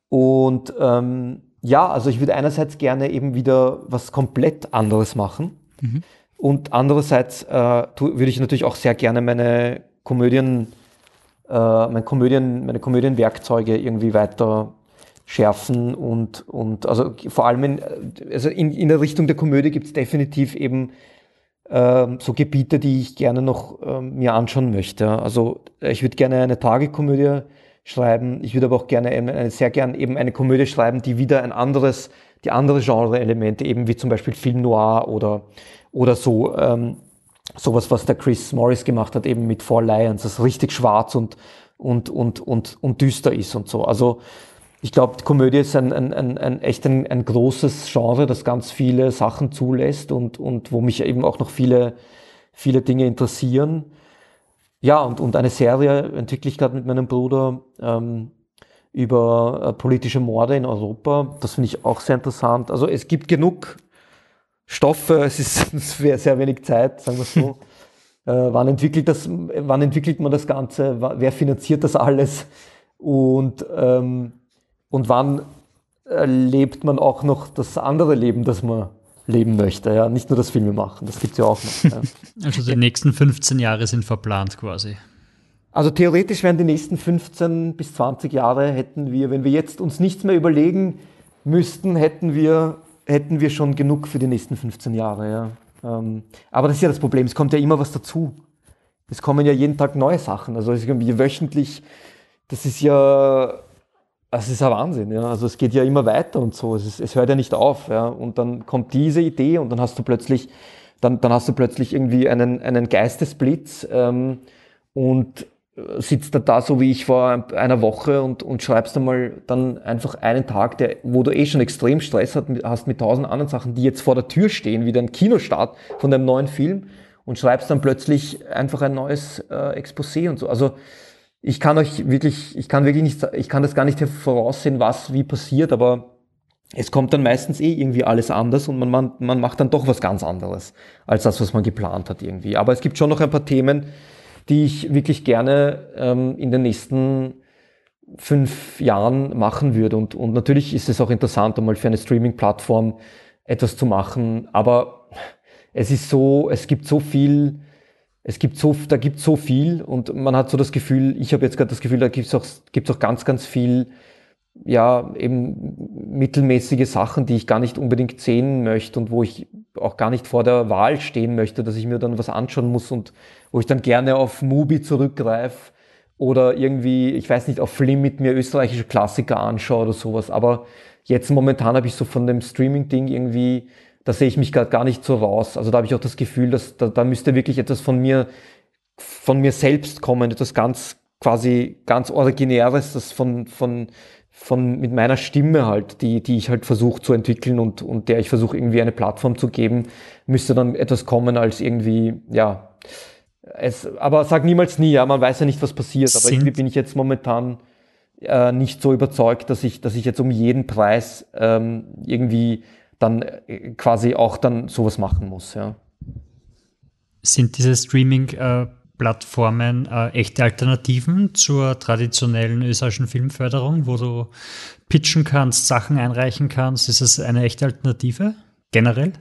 Und ähm, ja, also ich würde einerseits gerne eben wieder was komplett anderes machen. Mhm. Und andererseits äh, würde ich natürlich auch sehr gerne meine Komödien, äh, meine Komödien, meine Komödienwerkzeuge irgendwie weiter schärfen und, und also vor allem in, also in, in der Richtung der Komödie gibt es definitiv eben äh, so Gebiete, die ich gerne noch äh, mir anschauen möchte. Also ich würde gerne eine Tagekomödie schreiben. Ich würde aber auch gerne eine, sehr gern eben eine Komödie schreiben, die wieder ein anderes, die andere Genre-Elemente eben wie zum Beispiel Film Noir oder oder so, ähm, sowas, was der Chris Morris gemacht hat, eben mit Four Lions, das richtig schwarz und, und, und, und, und düster ist und so. Also ich glaube, Komödie ist ein, ein, ein, ein echt ein, ein großes Genre, das ganz viele Sachen zulässt und, und wo mich eben auch noch viele, viele Dinge interessieren. Ja, und, und eine Serie entwickle ich gerade mit meinem Bruder ähm, über äh, politische Morde in Europa. Das finde ich auch sehr interessant. Also es gibt genug Stoffe, es ist sehr wenig Zeit, sagen wir es so. äh, wann, entwickelt das, wann entwickelt man das Ganze? Wer finanziert das alles? Und, ähm, und wann lebt man auch noch das andere Leben, das man leben möchte? Ja? Nicht nur das Filme machen, das gibt es ja auch noch. Ja. Also die nächsten 15 Jahre sind verplant quasi. Also theoretisch wären die nächsten 15 bis 20 Jahre hätten wir, wenn wir jetzt uns nichts mehr überlegen müssten, hätten wir hätten wir schon genug für die nächsten 15 Jahre. Ja. Ähm, aber das ist ja das Problem, es kommt ja immer was dazu. Es kommen ja jeden Tag neue Sachen. Also irgendwie wöchentlich, das ist ja, das ist ja Wahnsinn. Ja. Also es geht ja immer weiter und so. Es, ist, es hört ja nicht auf. Ja. Und dann kommt diese Idee und dann hast du plötzlich, dann, dann hast du plötzlich irgendwie einen, einen Geistesblitz ähm, und sitzt da da so wie ich vor einer Woche und, und schreibst einmal dann einfach einen Tag, der, wo du eh schon extrem Stress hast mit tausend anderen Sachen, die jetzt vor der Tür stehen, wie dein Kinostart von deinem neuen Film und schreibst dann plötzlich einfach ein neues äh, Exposé und so. Also ich kann euch wirklich, ich kann wirklich nicht, ich kann das gar nicht voraussehen, was wie passiert, aber es kommt dann meistens eh irgendwie alles anders und man, man, man macht dann doch was ganz anderes als das, was man geplant hat irgendwie. Aber es gibt schon noch ein paar Themen, die ich wirklich gerne ähm, in den nächsten fünf Jahren machen würde. Und, und natürlich ist es auch interessant, einmal für eine Streaming-Plattform etwas zu machen. Aber es ist so, es gibt so viel, es gibt so, da gibt so viel und man hat so das Gefühl, ich habe jetzt gerade das Gefühl, da gibt es auch, gibt's auch ganz, ganz viel ja, eben mittelmäßige Sachen, die ich gar nicht unbedingt sehen möchte und wo ich auch gar nicht vor der Wahl stehen möchte, dass ich mir dann was anschauen muss und wo ich dann gerne auf Mubi zurückgreife oder irgendwie, ich weiß nicht, auf Flim mit mir österreichische Klassiker anschaue oder sowas. Aber jetzt momentan habe ich so von dem Streaming-Ding irgendwie, da sehe ich mich gerade gar nicht so raus. Also da habe ich auch das Gefühl, dass da, da müsste wirklich etwas von mir, von mir selbst kommen, etwas ganz quasi ganz originäres, das von, von, von mit meiner Stimme halt, die, die ich halt versuche zu entwickeln und, und der ich versuche irgendwie eine Plattform zu geben, müsste dann etwas kommen als irgendwie, ja, es, aber sag niemals nie, ja, man weiß ja nicht, was passiert, aber irgendwie bin ich jetzt momentan äh, nicht so überzeugt, dass ich, dass ich jetzt um jeden Preis ähm, irgendwie dann äh, quasi auch dann sowas machen muss, ja. Sind diese Streaming äh Plattformen äh, echte Alternativen zur traditionellen österreichischen Filmförderung, wo du pitchen kannst, Sachen einreichen kannst? Ist es eine echte Alternative generell?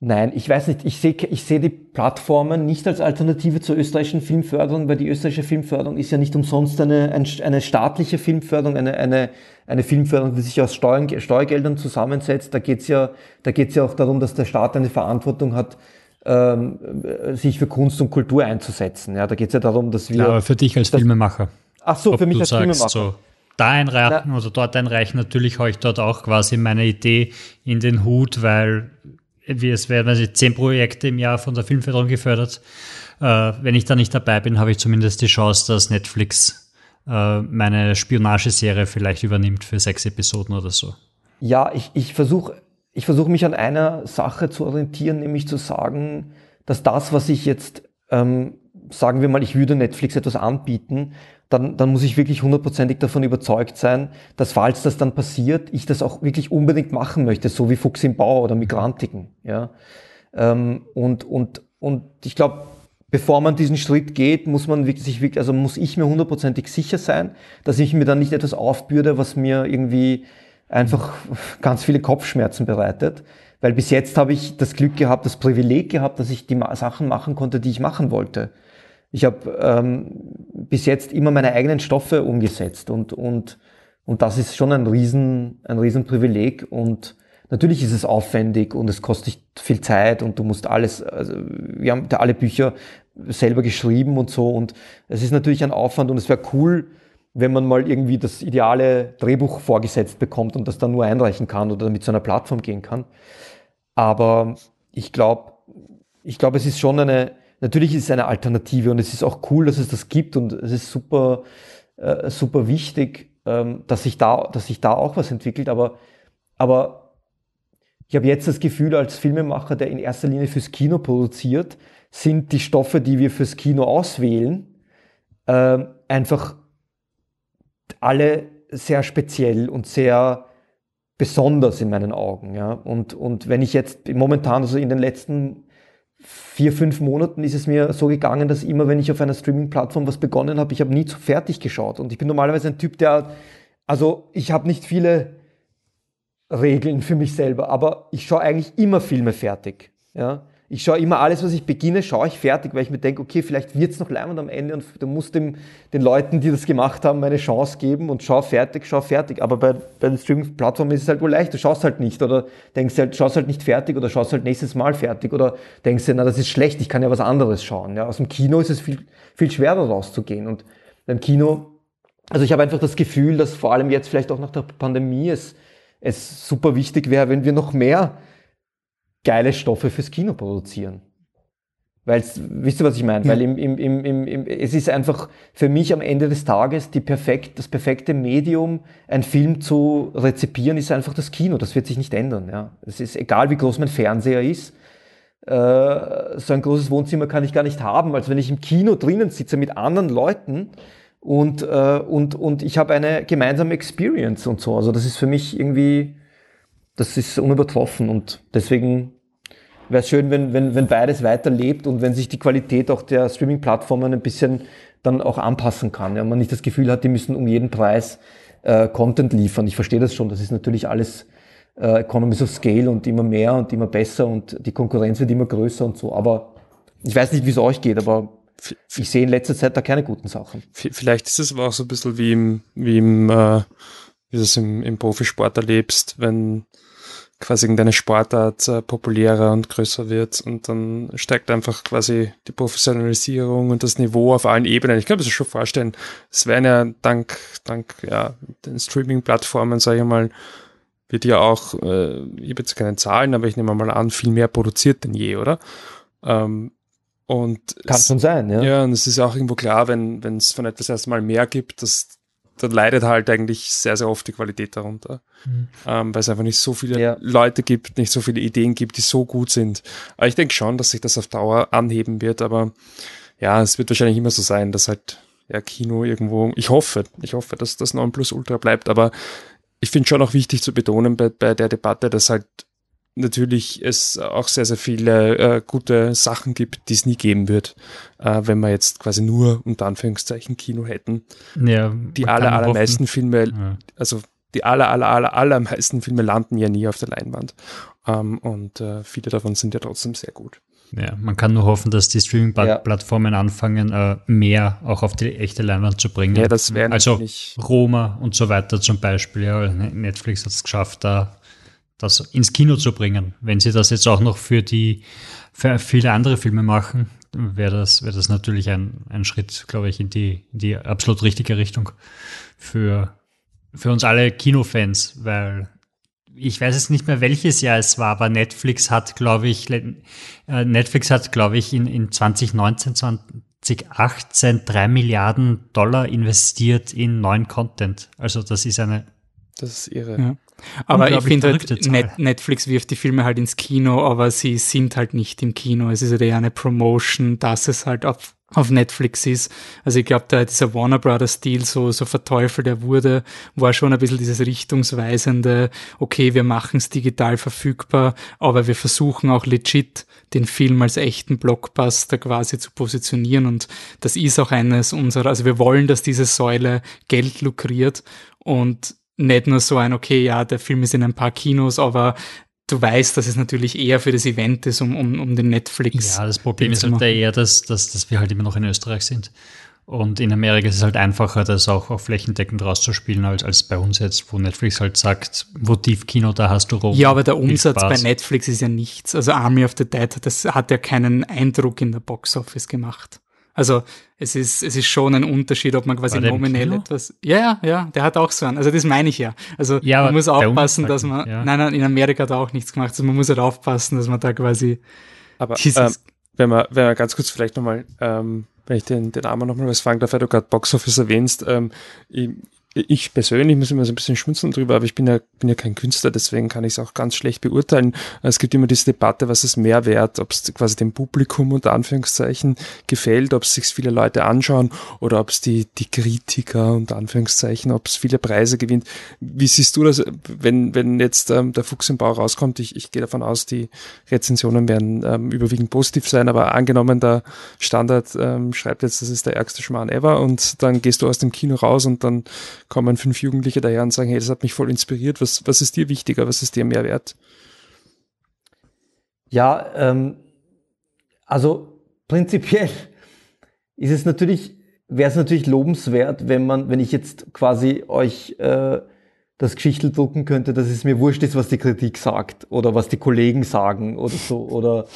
Nein, ich weiß nicht. Ich sehe ich sehe die Plattformen nicht als Alternative zur österreichischen Filmförderung, weil die österreichische Filmförderung ist ja nicht umsonst eine, eine staatliche Filmförderung, eine, eine, eine Filmförderung, die sich aus Steuern, Steuergeldern zusammensetzt. Da geht's ja, da geht's ja auch darum, dass der Staat eine Verantwortung hat, ähm, sich für Kunst und Kultur einzusetzen. Ja, da geht es ja darum, dass wir. Ja, aber für dich als das, Filmemacher. Ach so, für mich als sagst, Filmemacher. So, da einreichen oder dort einreichen, natürlich habe ich dort auch quasi meine Idee in den Hut, weil wie es werden also zehn Projekte im Jahr von der Filmförderung gefördert. Äh, wenn ich da nicht dabei bin, habe ich zumindest die Chance, dass Netflix äh, meine Spionageserie vielleicht übernimmt für sechs Episoden oder so. Ja, ich, ich versuche ich versuche mich an einer Sache zu orientieren, nämlich zu sagen, dass das, was ich jetzt, ähm, sagen wir mal, ich würde Netflix etwas anbieten, dann, dann muss ich wirklich hundertprozentig davon überzeugt sein, dass falls das dann passiert, ich das auch wirklich unbedingt machen möchte, so wie Fuchs im Bau oder Migrantiken. Ja? Ähm, und, und, und ich glaube, bevor man diesen Schritt geht, muss man wirklich, sich wirklich, also muss ich mir hundertprozentig sicher sein, dass ich mir dann nicht etwas aufbürde, was mir irgendwie einfach ganz viele Kopfschmerzen bereitet. Weil bis jetzt habe ich das Glück gehabt, das Privileg gehabt, dass ich die Sachen machen konnte, die ich machen wollte. Ich habe ähm, bis jetzt immer meine eigenen Stoffe umgesetzt und, und, und das ist schon ein riesen, ein riesen Privileg und natürlich ist es aufwendig und es kostet viel Zeit und du musst alles, also wir haben da alle Bücher selber geschrieben und so und es ist natürlich ein Aufwand und es wäre cool, wenn man mal irgendwie das ideale Drehbuch vorgesetzt bekommt und das dann nur einreichen kann oder mit so einer Plattform gehen kann. Aber ich glaube, ich glaube, es ist schon eine, natürlich ist es eine Alternative und es ist auch cool, dass es das gibt und es ist super, äh, super wichtig, ähm, dass sich da, dass sich da auch was entwickelt. Aber, aber ich habe jetzt das Gefühl, als Filmemacher, der in erster Linie fürs Kino produziert, sind die Stoffe, die wir fürs Kino auswählen, äh, einfach alle sehr speziell und sehr besonders in meinen Augen. Ja? Und, und wenn ich jetzt momentan, also in den letzten vier, fünf Monaten ist es mir so gegangen, dass immer, wenn ich auf einer Streaming-Plattform was begonnen habe, ich habe nie zu fertig geschaut. Und ich bin normalerweise ein Typ, der, also ich habe nicht viele Regeln für mich selber, aber ich schaue eigentlich immer Filme fertig. Ja? Ich schaue immer alles, was ich beginne, schaue ich fertig, weil ich mir denke, okay, vielleicht wird's noch leimend am Ende und du musst dem, den Leuten, die das gemacht haben, eine Chance geben und schau fertig, schau fertig. Aber bei, bei den Streaming-Plattformen ist es halt wohl leicht, du schaust halt nicht oder denkst halt, schaust halt nicht fertig oder schaust halt nächstes Mal fertig oder denkst dir, na, das ist schlecht, ich kann ja was anderes schauen. Ja, aus dem Kino ist es viel, viel schwerer rauszugehen und beim Kino, also ich habe einfach das Gefühl, dass vor allem jetzt vielleicht auch nach der Pandemie es, es super wichtig wäre, wenn wir noch mehr geile Stoffe fürs Kino produzieren. Weil, wisst ihr, was ich meine? Ja. Weil im, im, im, im, es ist einfach für mich am Ende des Tages die perfekt, das perfekte Medium, einen Film zu rezipieren, ist einfach das Kino. Das wird sich nicht ändern. Ja. Es ist egal, wie groß mein Fernseher ist. Äh, so ein großes Wohnzimmer kann ich gar nicht haben, als wenn ich im Kino drinnen sitze mit anderen Leuten und, äh, und, und ich habe eine gemeinsame Experience und so. Also das ist für mich irgendwie, das ist unübertroffen und deswegen wäre es schön, wenn, wenn, wenn beides weiterlebt und wenn sich die Qualität auch der Streaming-Plattformen ein bisschen dann auch anpassen kann. Ja, man nicht das Gefühl hat, die müssen um jeden Preis äh, Content liefern. Ich verstehe das schon, das ist natürlich alles äh, Economies of Scale und immer mehr und immer besser und die Konkurrenz wird immer größer und so. Aber ich weiß nicht, wie es euch geht, aber ich sehe in letzter Zeit da keine guten Sachen. Vielleicht ist es aber auch so ein bisschen wie im, wie im, äh, wie du es im, im Profisport erlebst, wenn quasi irgendeine Sportart äh, populärer und größer wird und dann steigt einfach quasi die Professionalisierung und das Niveau auf allen Ebenen. Ich kann mir das schon vorstellen. Es werden ja dank, dank ja, den Streaming-Plattformen, sage ich mal, wird ja auch, äh, ich habe jetzt keine Zahlen, aber ich nehme mal an, viel mehr produziert denn je, oder? Ähm, und Kann es, schon sein, ja. Ja, und es ist auch irgendwo klar, wenn wenn es von etwas erstmal mehr gibt, dass dann leidet halt eigentlich sehr, sehr oft die Qualität darunter. Mhm. Ähm, weil es einfach nicht so viele ja. Leute gibt, nicht so viele Ideen gibt, die so gut sind. Aber ich denke schon, dass sich das auf Dauer anheben wird, aber ja, es wird wahrscheinlich immer so sein, dass halt ja Kino irgendwo, ich hoffe, ich hoffe, dass das 9 Plus Ultra bleibt, aber ich finde schon auch wichtig zu betonen bei, bei der Debatte, dass halt natürlich es auch sehr, sehr viele äh, gute Sachen gibt, die es nie geben wird, äh, wenn wir jetzt quasi nur unter Anführungszeichen Kino hätten. Ja, die aller, allermeisten Filme, ja. also die aller, aller, aller, allermeisten Filme landen ja nie auf der Leinwand. Ähm, und äh, viele davon sind ja trotzdem sehr gut. Ja, man kann nur hoffen, dass die Streaming-Plattformen ja. anfangen, äh, mehr auch auf die echte Leinwand zu bringen. Ja, das wäre Also Roma und so weiter zum Beispiel. Ja, Netflix hat es geschafft, da das ins Kino zu bringen. Wenn sie das jetzt auch noch für die für viele andere Filme machen, wäre das, wäre das natürlich ein, ein Schritt, glaube ich, in die, in die absolut richtige Richtung für, für uns alle Kinofans, weil ich weiß jetzt nicht mehr, welches Jahr es war, aber Netflix hat, glaube ich, äh, Netflix hat, glaube ich, in, in 2019, 2018 drei Milliarden Dollar investiert in neuen Content. Also das ist eine das ist ihre. Ja. Aber ich finde halt, Net Netflix wirft die Filme halt ins Kino, aber sie sind halt nicht im Kino. Es ist halt eher eine Promotion, dass es halt auf, auf Netflix ist. Also ich glaube, da dieser Warner Brothers Deal so, so verteufelt er wurde, war schon ein bisschen dieses richtungsweisende, okay, wir machen es digital verfügbar, aber wir versuchen auch legit den Film als echten Blockbuster quasi zu positionieren und das ist auch eines unserer, also wir wollen, dass diese Säule Geld lukriert und nicht nur so ein, okay, ja, der Film ist in ein paar Kinos, aber du weißt, dass es natürlich eher für das Event ist, um, um, um den Netflix. Ja, das Problem ist halt eher, dass, dass, dass wir halt immer noch in Österreich sind. Und in Amerika ist es halt einfacher, das auch, auch flächendeckend rauszuspielen, als, als bei uns jetzt, wo Netflix halt sagt, Votivkino, da hast du rum. Ja, aber der Umsatz bei Netflix ist ja nichts. Also Army of the Dead, das hat ja keinen Eindruck in der Boxoffice gemacht. Also es ist, es ist schon ein Unterschied, ob man quasi nominell etwas. Ja, ja, ja, der hat auch so einen. Also das meine ich ja. Also ja, man muss aufpassen, dass man. Ja. Nein, nein, in Amerika hat er auch nichts gemacht. Also man muss halt aufpassen, dass man da quasi. Aber ähm, wenn man, wenn man ganz kurz vielleicht nochmal, ähm, wenn ich den, den Armer nochmal was fragen darf, weil du gerade Box Office erwähnst, ähm, ich, ich persönlich muss immer so ein bisschen schmunzeln drüber, aber ich bin ja, bin ja kein Künstler, deswegen kann ich es auch ganz schlecht beurteilen. Es gibt immer diese Debatte, was ist mehr wert, ob es quasi dem Publikum unter Anführungszeichen gefällt, ob es sich viele Leute anschauen oder ob es die, die Kritiker unter Anführungszeichen, ob es viele Preise gewinnt. Wie siehst du das, wenn, wenn jetzt ähm, der Fuchs im Bau rauskommt? Ich, ich gehe davon aus, die Rezensionen werden ähm, überwiegend positiv sein, aber angenommen, der Standard ähm, schreibt jetzt, das ist der ärgste Schmarrn ever und dann gehst du aus dem Kino raus und dann kommen fünf Jugendliche daher und sagen, hey, das hat mich voll inspiriert. Was, was ist dir wichtiger? Was ist dir mehr wert? Ja, ähm, also prinzipiell ist es natürlich, wäre es natürlich lobenswert, wenn man, wenn ich jetzt quasi euch äh, das Geschichtel drucken könnte, dass es mir wurscht ist, was die Kritik sagt oder was die Kollegen sagen oder so oder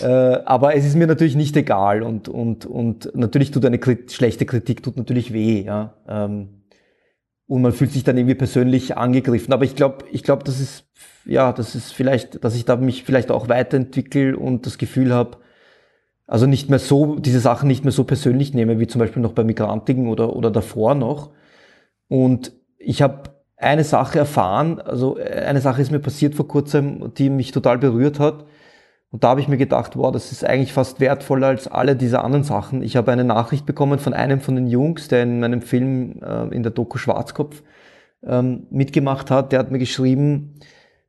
äh, aber es ist mir natürlich nicht egal und und und natürlich tut eine Krit schlechte Kritik tut natürlich weh, ja. Ähm, und man fühlt sich dann irgendwie persönlich angegriffen. Aber ich glaube, ich glaube, das ist ja, das ist vielleicht, dass ich da mich vielleicht auch weiterentwickle und das Gefühl habe, also nicht mehr so diese Sachen nicht mehr so persönlich nehme wie zum Beispiel noch bei Migrantigen oder oder davor noch. Und ich habe eine Sache erfahren, also eine Sache ist mir passiert vor kurzem, die mich total berührt hat. Und da habe ich mir gedacht, wow, das ist eigentlich fast wertvoller als alle diese anderen Sachen. Ich habe eine Nachricht bekommen von einem von den Jungs, der in meinem Film äh, in der Doku Schwarzkopf ähm, mitgemacht hat. Der hat mir geschrieben,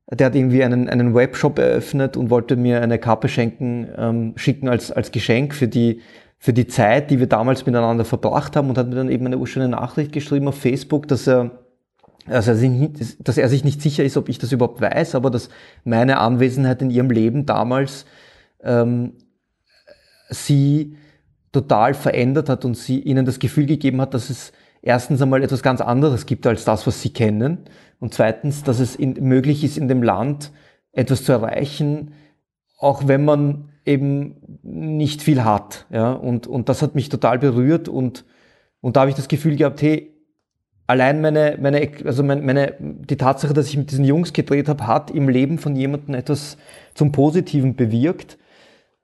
der hat irgendwie einen, einen Webshop eröffnet und wollte mir eine Kappe schenken, ähm, schicken als, als Geschenk für die, für die Zeit, die wir damals miteinander verbracht haben und hat mir dann eben eine urschöne Nachricht geschrieben auf Facebook, dass er also dass er sich nicht sicher ist, ob ich das überhaupt weiß, aber dass meine Anwesenheit in ihrem Leben damals ähm, sie total verändert hat und sie ihnen das Gefühl gegeben hat, dass es erstens einmal etwas ganz anderes gibt als das, was sie kennen und zweitens, dass es in, möglich ist, in dem Land etwas zu erreichen, auch wenn man eben nicht viel hat. Ja? Und, und das hat mich total berührt und, und da habe ich das Gefühl gehabt, hey, allein meine, meine, also meine, meine, die Tatsache, dass ich mit diesen Jungs gedreht habe, hat im Leben von jemandem etwas zum Positiven bewirkt.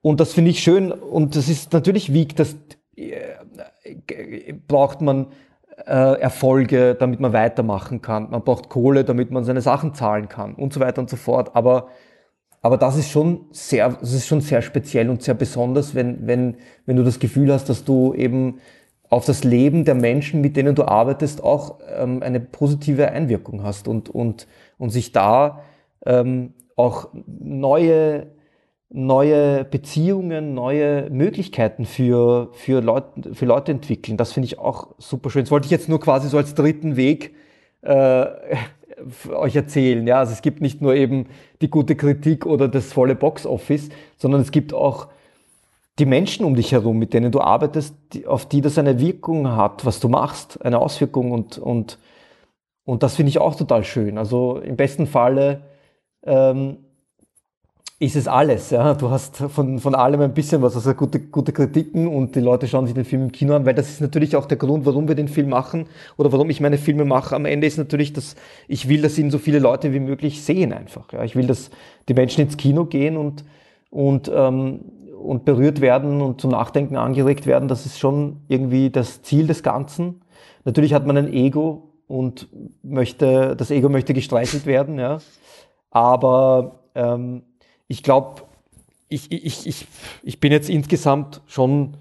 Und das finde ich schön. Und das ist natürlich wiegt, das äh, braucht man äh, Erfolge, damit man weitermachen kann. Man braucht Kohle, damit man seine Sachen zahlen kann und so weiter und so fort. Aber aber das ist schon sehr, das ist schon sehr speziell und sehr besonders, wenn, wenn, wenn du das Gefühl hast, dass du eben auf das Leben der Menschen, mit denen du arbeitest, auch ähm, eine positive Einwirkung hast und, und, und sich da ähm, auch neue, neue Beziehungen, neue Möglichkeiten für, für, Leute, für Leute entwickeln. Das finde ich auch super schön. Das wollte ich jetzt nur quasi so als dritten Weg äh, euch erzählen. Ja, also es gibt nicht nur eben die gute Kritik oder das volle Box-Office, sondern es gibt auch die Menschen um dich herum, mit denen du arbeitest, die, auf die das eine Wirkung hat, was du machst, eine Auswirkung und, und, und das finde ich auch total schön. Also im besten Falle ähm, ist es alles. Ja? Du hast von, von allem ein bisschen was, also gute, gute Kritiken und die Leute schauen sich den Film im Kino an, weil das ist natürlich auch der Grund, warum wir den Film machen oder warum ich meine Filme mache. Am Ende ist natürlich, dass ich will, dass ihn so viele Leute wie möglich sehen einfach. Ja? Ich will, dass die Menschen ins Kino gehen und, und, ähm, und berührt werden und zum Nachdenken angeregt werden. Das ist schon irgendwie das Ziel des Ganzen. Natürlich hat man ein Ego und möchte, das Ego möchte gestreichelt werden, ja. Aber ähm, ich glaube, ich, ich, ich, ich bin jetzt insgesamt schon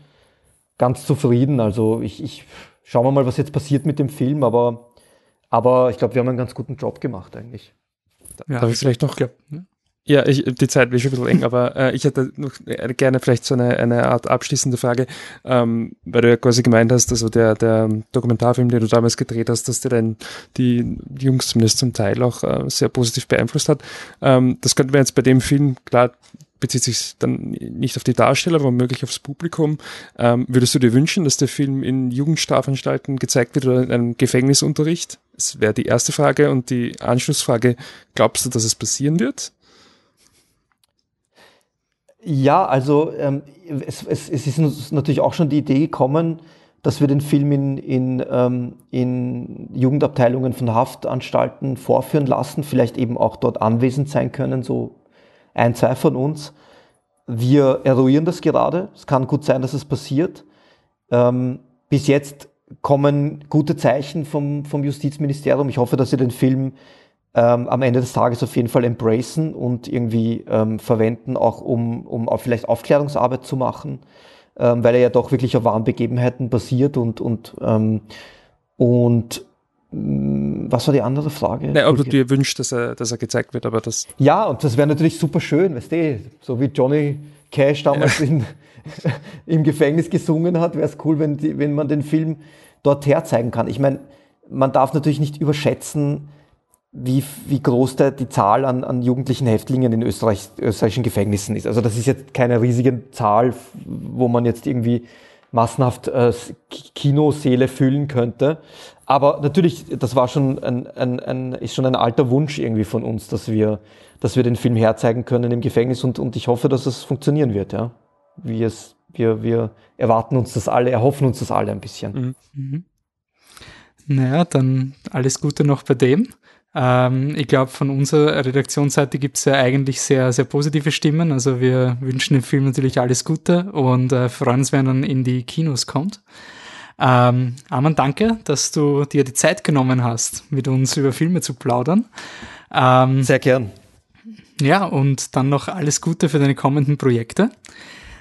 ganz zufrieden. Also ich, ich schauen wir mal, was jetzt passiert mit dem Film, aber, aber ich glaube, wir haben einen ganz guten Job gemacht eigentlich. Ja, Darf ich vielleicht noch? Glaub, ne? Ja, ich, die Zeit wird schon ein bisschen eng, aber äh, ich hätte noch gerne vielleicht so eine, eine Art abschließende Frage, ähm, weil du ja quasi gemeint hast, also der, der Dokumentarfilm, den du damals gedreht hast, dass der dann die Jungs zumindest zum Teil auch äh, sehr positiv beeinflusst hat. Ähm, das könnte man jetzt bei dem Film, klar, bezieht sich dann nicht auf die Darsteller, aber womöglich aufs Publikum. Ähm, würdest du dir wünschen, dass der Film in Jugendstrafanstalten gezeigt wird oder in einem Gefängnisunterricht? Das wäre die erste Frage. Und die Anschlussfrage, glaubst du, dass es passieren wird? Ja, also ähm, es, es, es ist uns natürlich auch schon die Idee gekommen, dass wir den Film in, in, ähm, in Jugendabteilungen von Haftanstalten vorführen lassen, vielleicht eben auch dort anwesend sein können, so ein, zwei von uns. Wir eruieren das gerade. Es kann gut sein, dass es passiert. Ähm, bis jetzt kommen gute Zeichen vom, vom Justizministerium. Ich hoffe, dass Sie den Film ähm, am Ende des Tages auf jeden Fall embracen und irgendwie ähm, verwenden, auch um, um auch vielleicht Aufklärungsarbeit zu machen, ähm, weil er ja doch wirklich auf wahren Begebenheiten basiert und, und, ähm, und mm, was war die andere Frage? Nein, ob du dir wünschst, dass er, dass er gezeigt wird, aber das. Ja, und das wäre natürlich super schön, weißt du, so wie Johnny Cash damals ja. in, im Gefängnis gesungen hat, wäre es cool, wenn, die, wenn man den Film dort herzeigen kann. Ich meine, man darf natürlich nicht überschätzen, wie, wie groß der, die Zahl an, an jugendlichen Häftlingen in Österreich, österreichischen Gefängnissen ist. Also das ist jetzt keine riesige Zahl, wo man jetzt irgendwie massenhaft äh, Kinoseele füllen könnte. Aber natürlich, das war schon ein, ein, ein, ist schon ein alter Wunsch irgendwie von uns, dass wir, dass wir den Film herzeigen können im Gefängnis und, und ich hoffe, dass es funktionieren wird, ja. Wie es, wir, wir erwarten uns das alle, erhoffen uns das alle ein bisschen. Mhm. Mhm. Naja, dann alles Gute noch bei dem. Ähm, ich glaube, von unserer Redaktionsseite gibt es ja eigentlich sehr, sehr positive Stimmen. Also wir wünschen dem Film natürlich alles Gute und äh, freuen uns, wenn er dann in die Kinos kommt. Ähm, Arman, danke, dass du dir die Zeit genommen hast, mit uns über Filme zu plaudern. Ähm, sehr gern. Ja, und dann noch alles Gute für deine kommenden Projekte.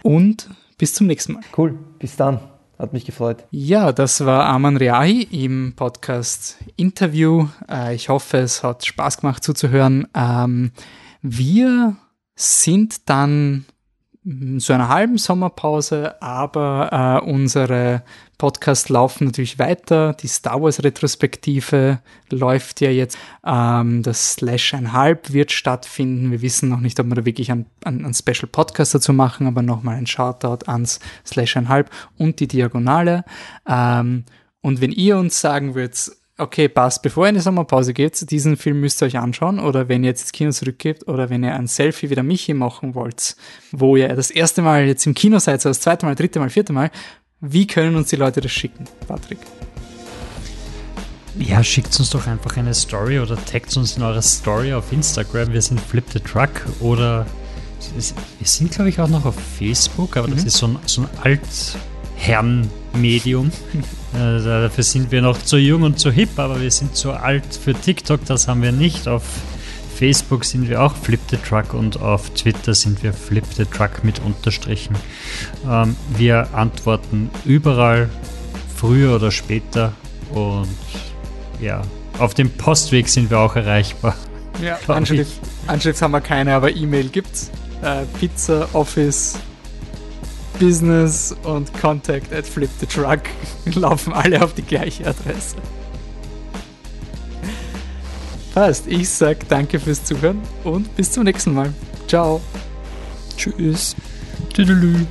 Und bis zum nächsten Mal. Cool, bis dann. Hat mich gefreut. Ja, das war Arman Reahi im Podcast Interview. Äh, ich hoffe, es hat Spaß gemacht zuzuhören. Ähm, wir sind dann zu einer halben Sommerpause, aber äh, unsere Podcasts laufen natürlich weiter. Die Star Wars Retrospektive läuft ja jetzt. Ähm, das Slash einhalb wird stattfinden. Wir wissen noch nicht, ob wir da wirklich einen, einen Special Podcast dazu machen, aber nochmal ein Shoutout ans Slash einhalb und die Diagonale. Ähm, und wenn ihr uns sagen würdet, okay, passt, bevor ihr in die Sommerpause geht, diesen Film müsst ihr euch anschauen oder wenn ihr jetzt ins Kino zurückgebt oder wenn ihr ein Selfie wie der Michi machen wollt, wo ihr das erste Mal jetzt im Kino seid, so das zweite Mal, dritte Mal, vierte Mal, wie können uns die Leute das schicken, Patrick? Ja, schickt uns doch einfach eine Story oder taggt uns in eurer Story auf Instagram. Wir sind Flip the Truck oder wir sind, glaube ich, auch noch auf Facebook, aber mhm. das ist so ein, so ein Altherren-Medium. äh, dafür sind wir noch zu jung und zu hip, aber wir sind zu alt für TikTok, das haben wir nicht. Auf Facebook sind wir auch Flip the Truck und auf Twitter sind wir Flip the Truck mit Unterstrichen. Ähm, wir antworten überall, früher oder später und ja, auf dem Postweg sind wir auch erreichbar. Ja, Anschrift, Anschrift haben wir keine, aber E-Mail gibt's. Äh, Pizza, Office, Business und Contact at Flip the Truck laufen alle auf die gleiche Adresse. Passt. Ich sag danke fürs Zuhören und bis zum nächsten Mal. Ciao. Tschüss. Tüdelü.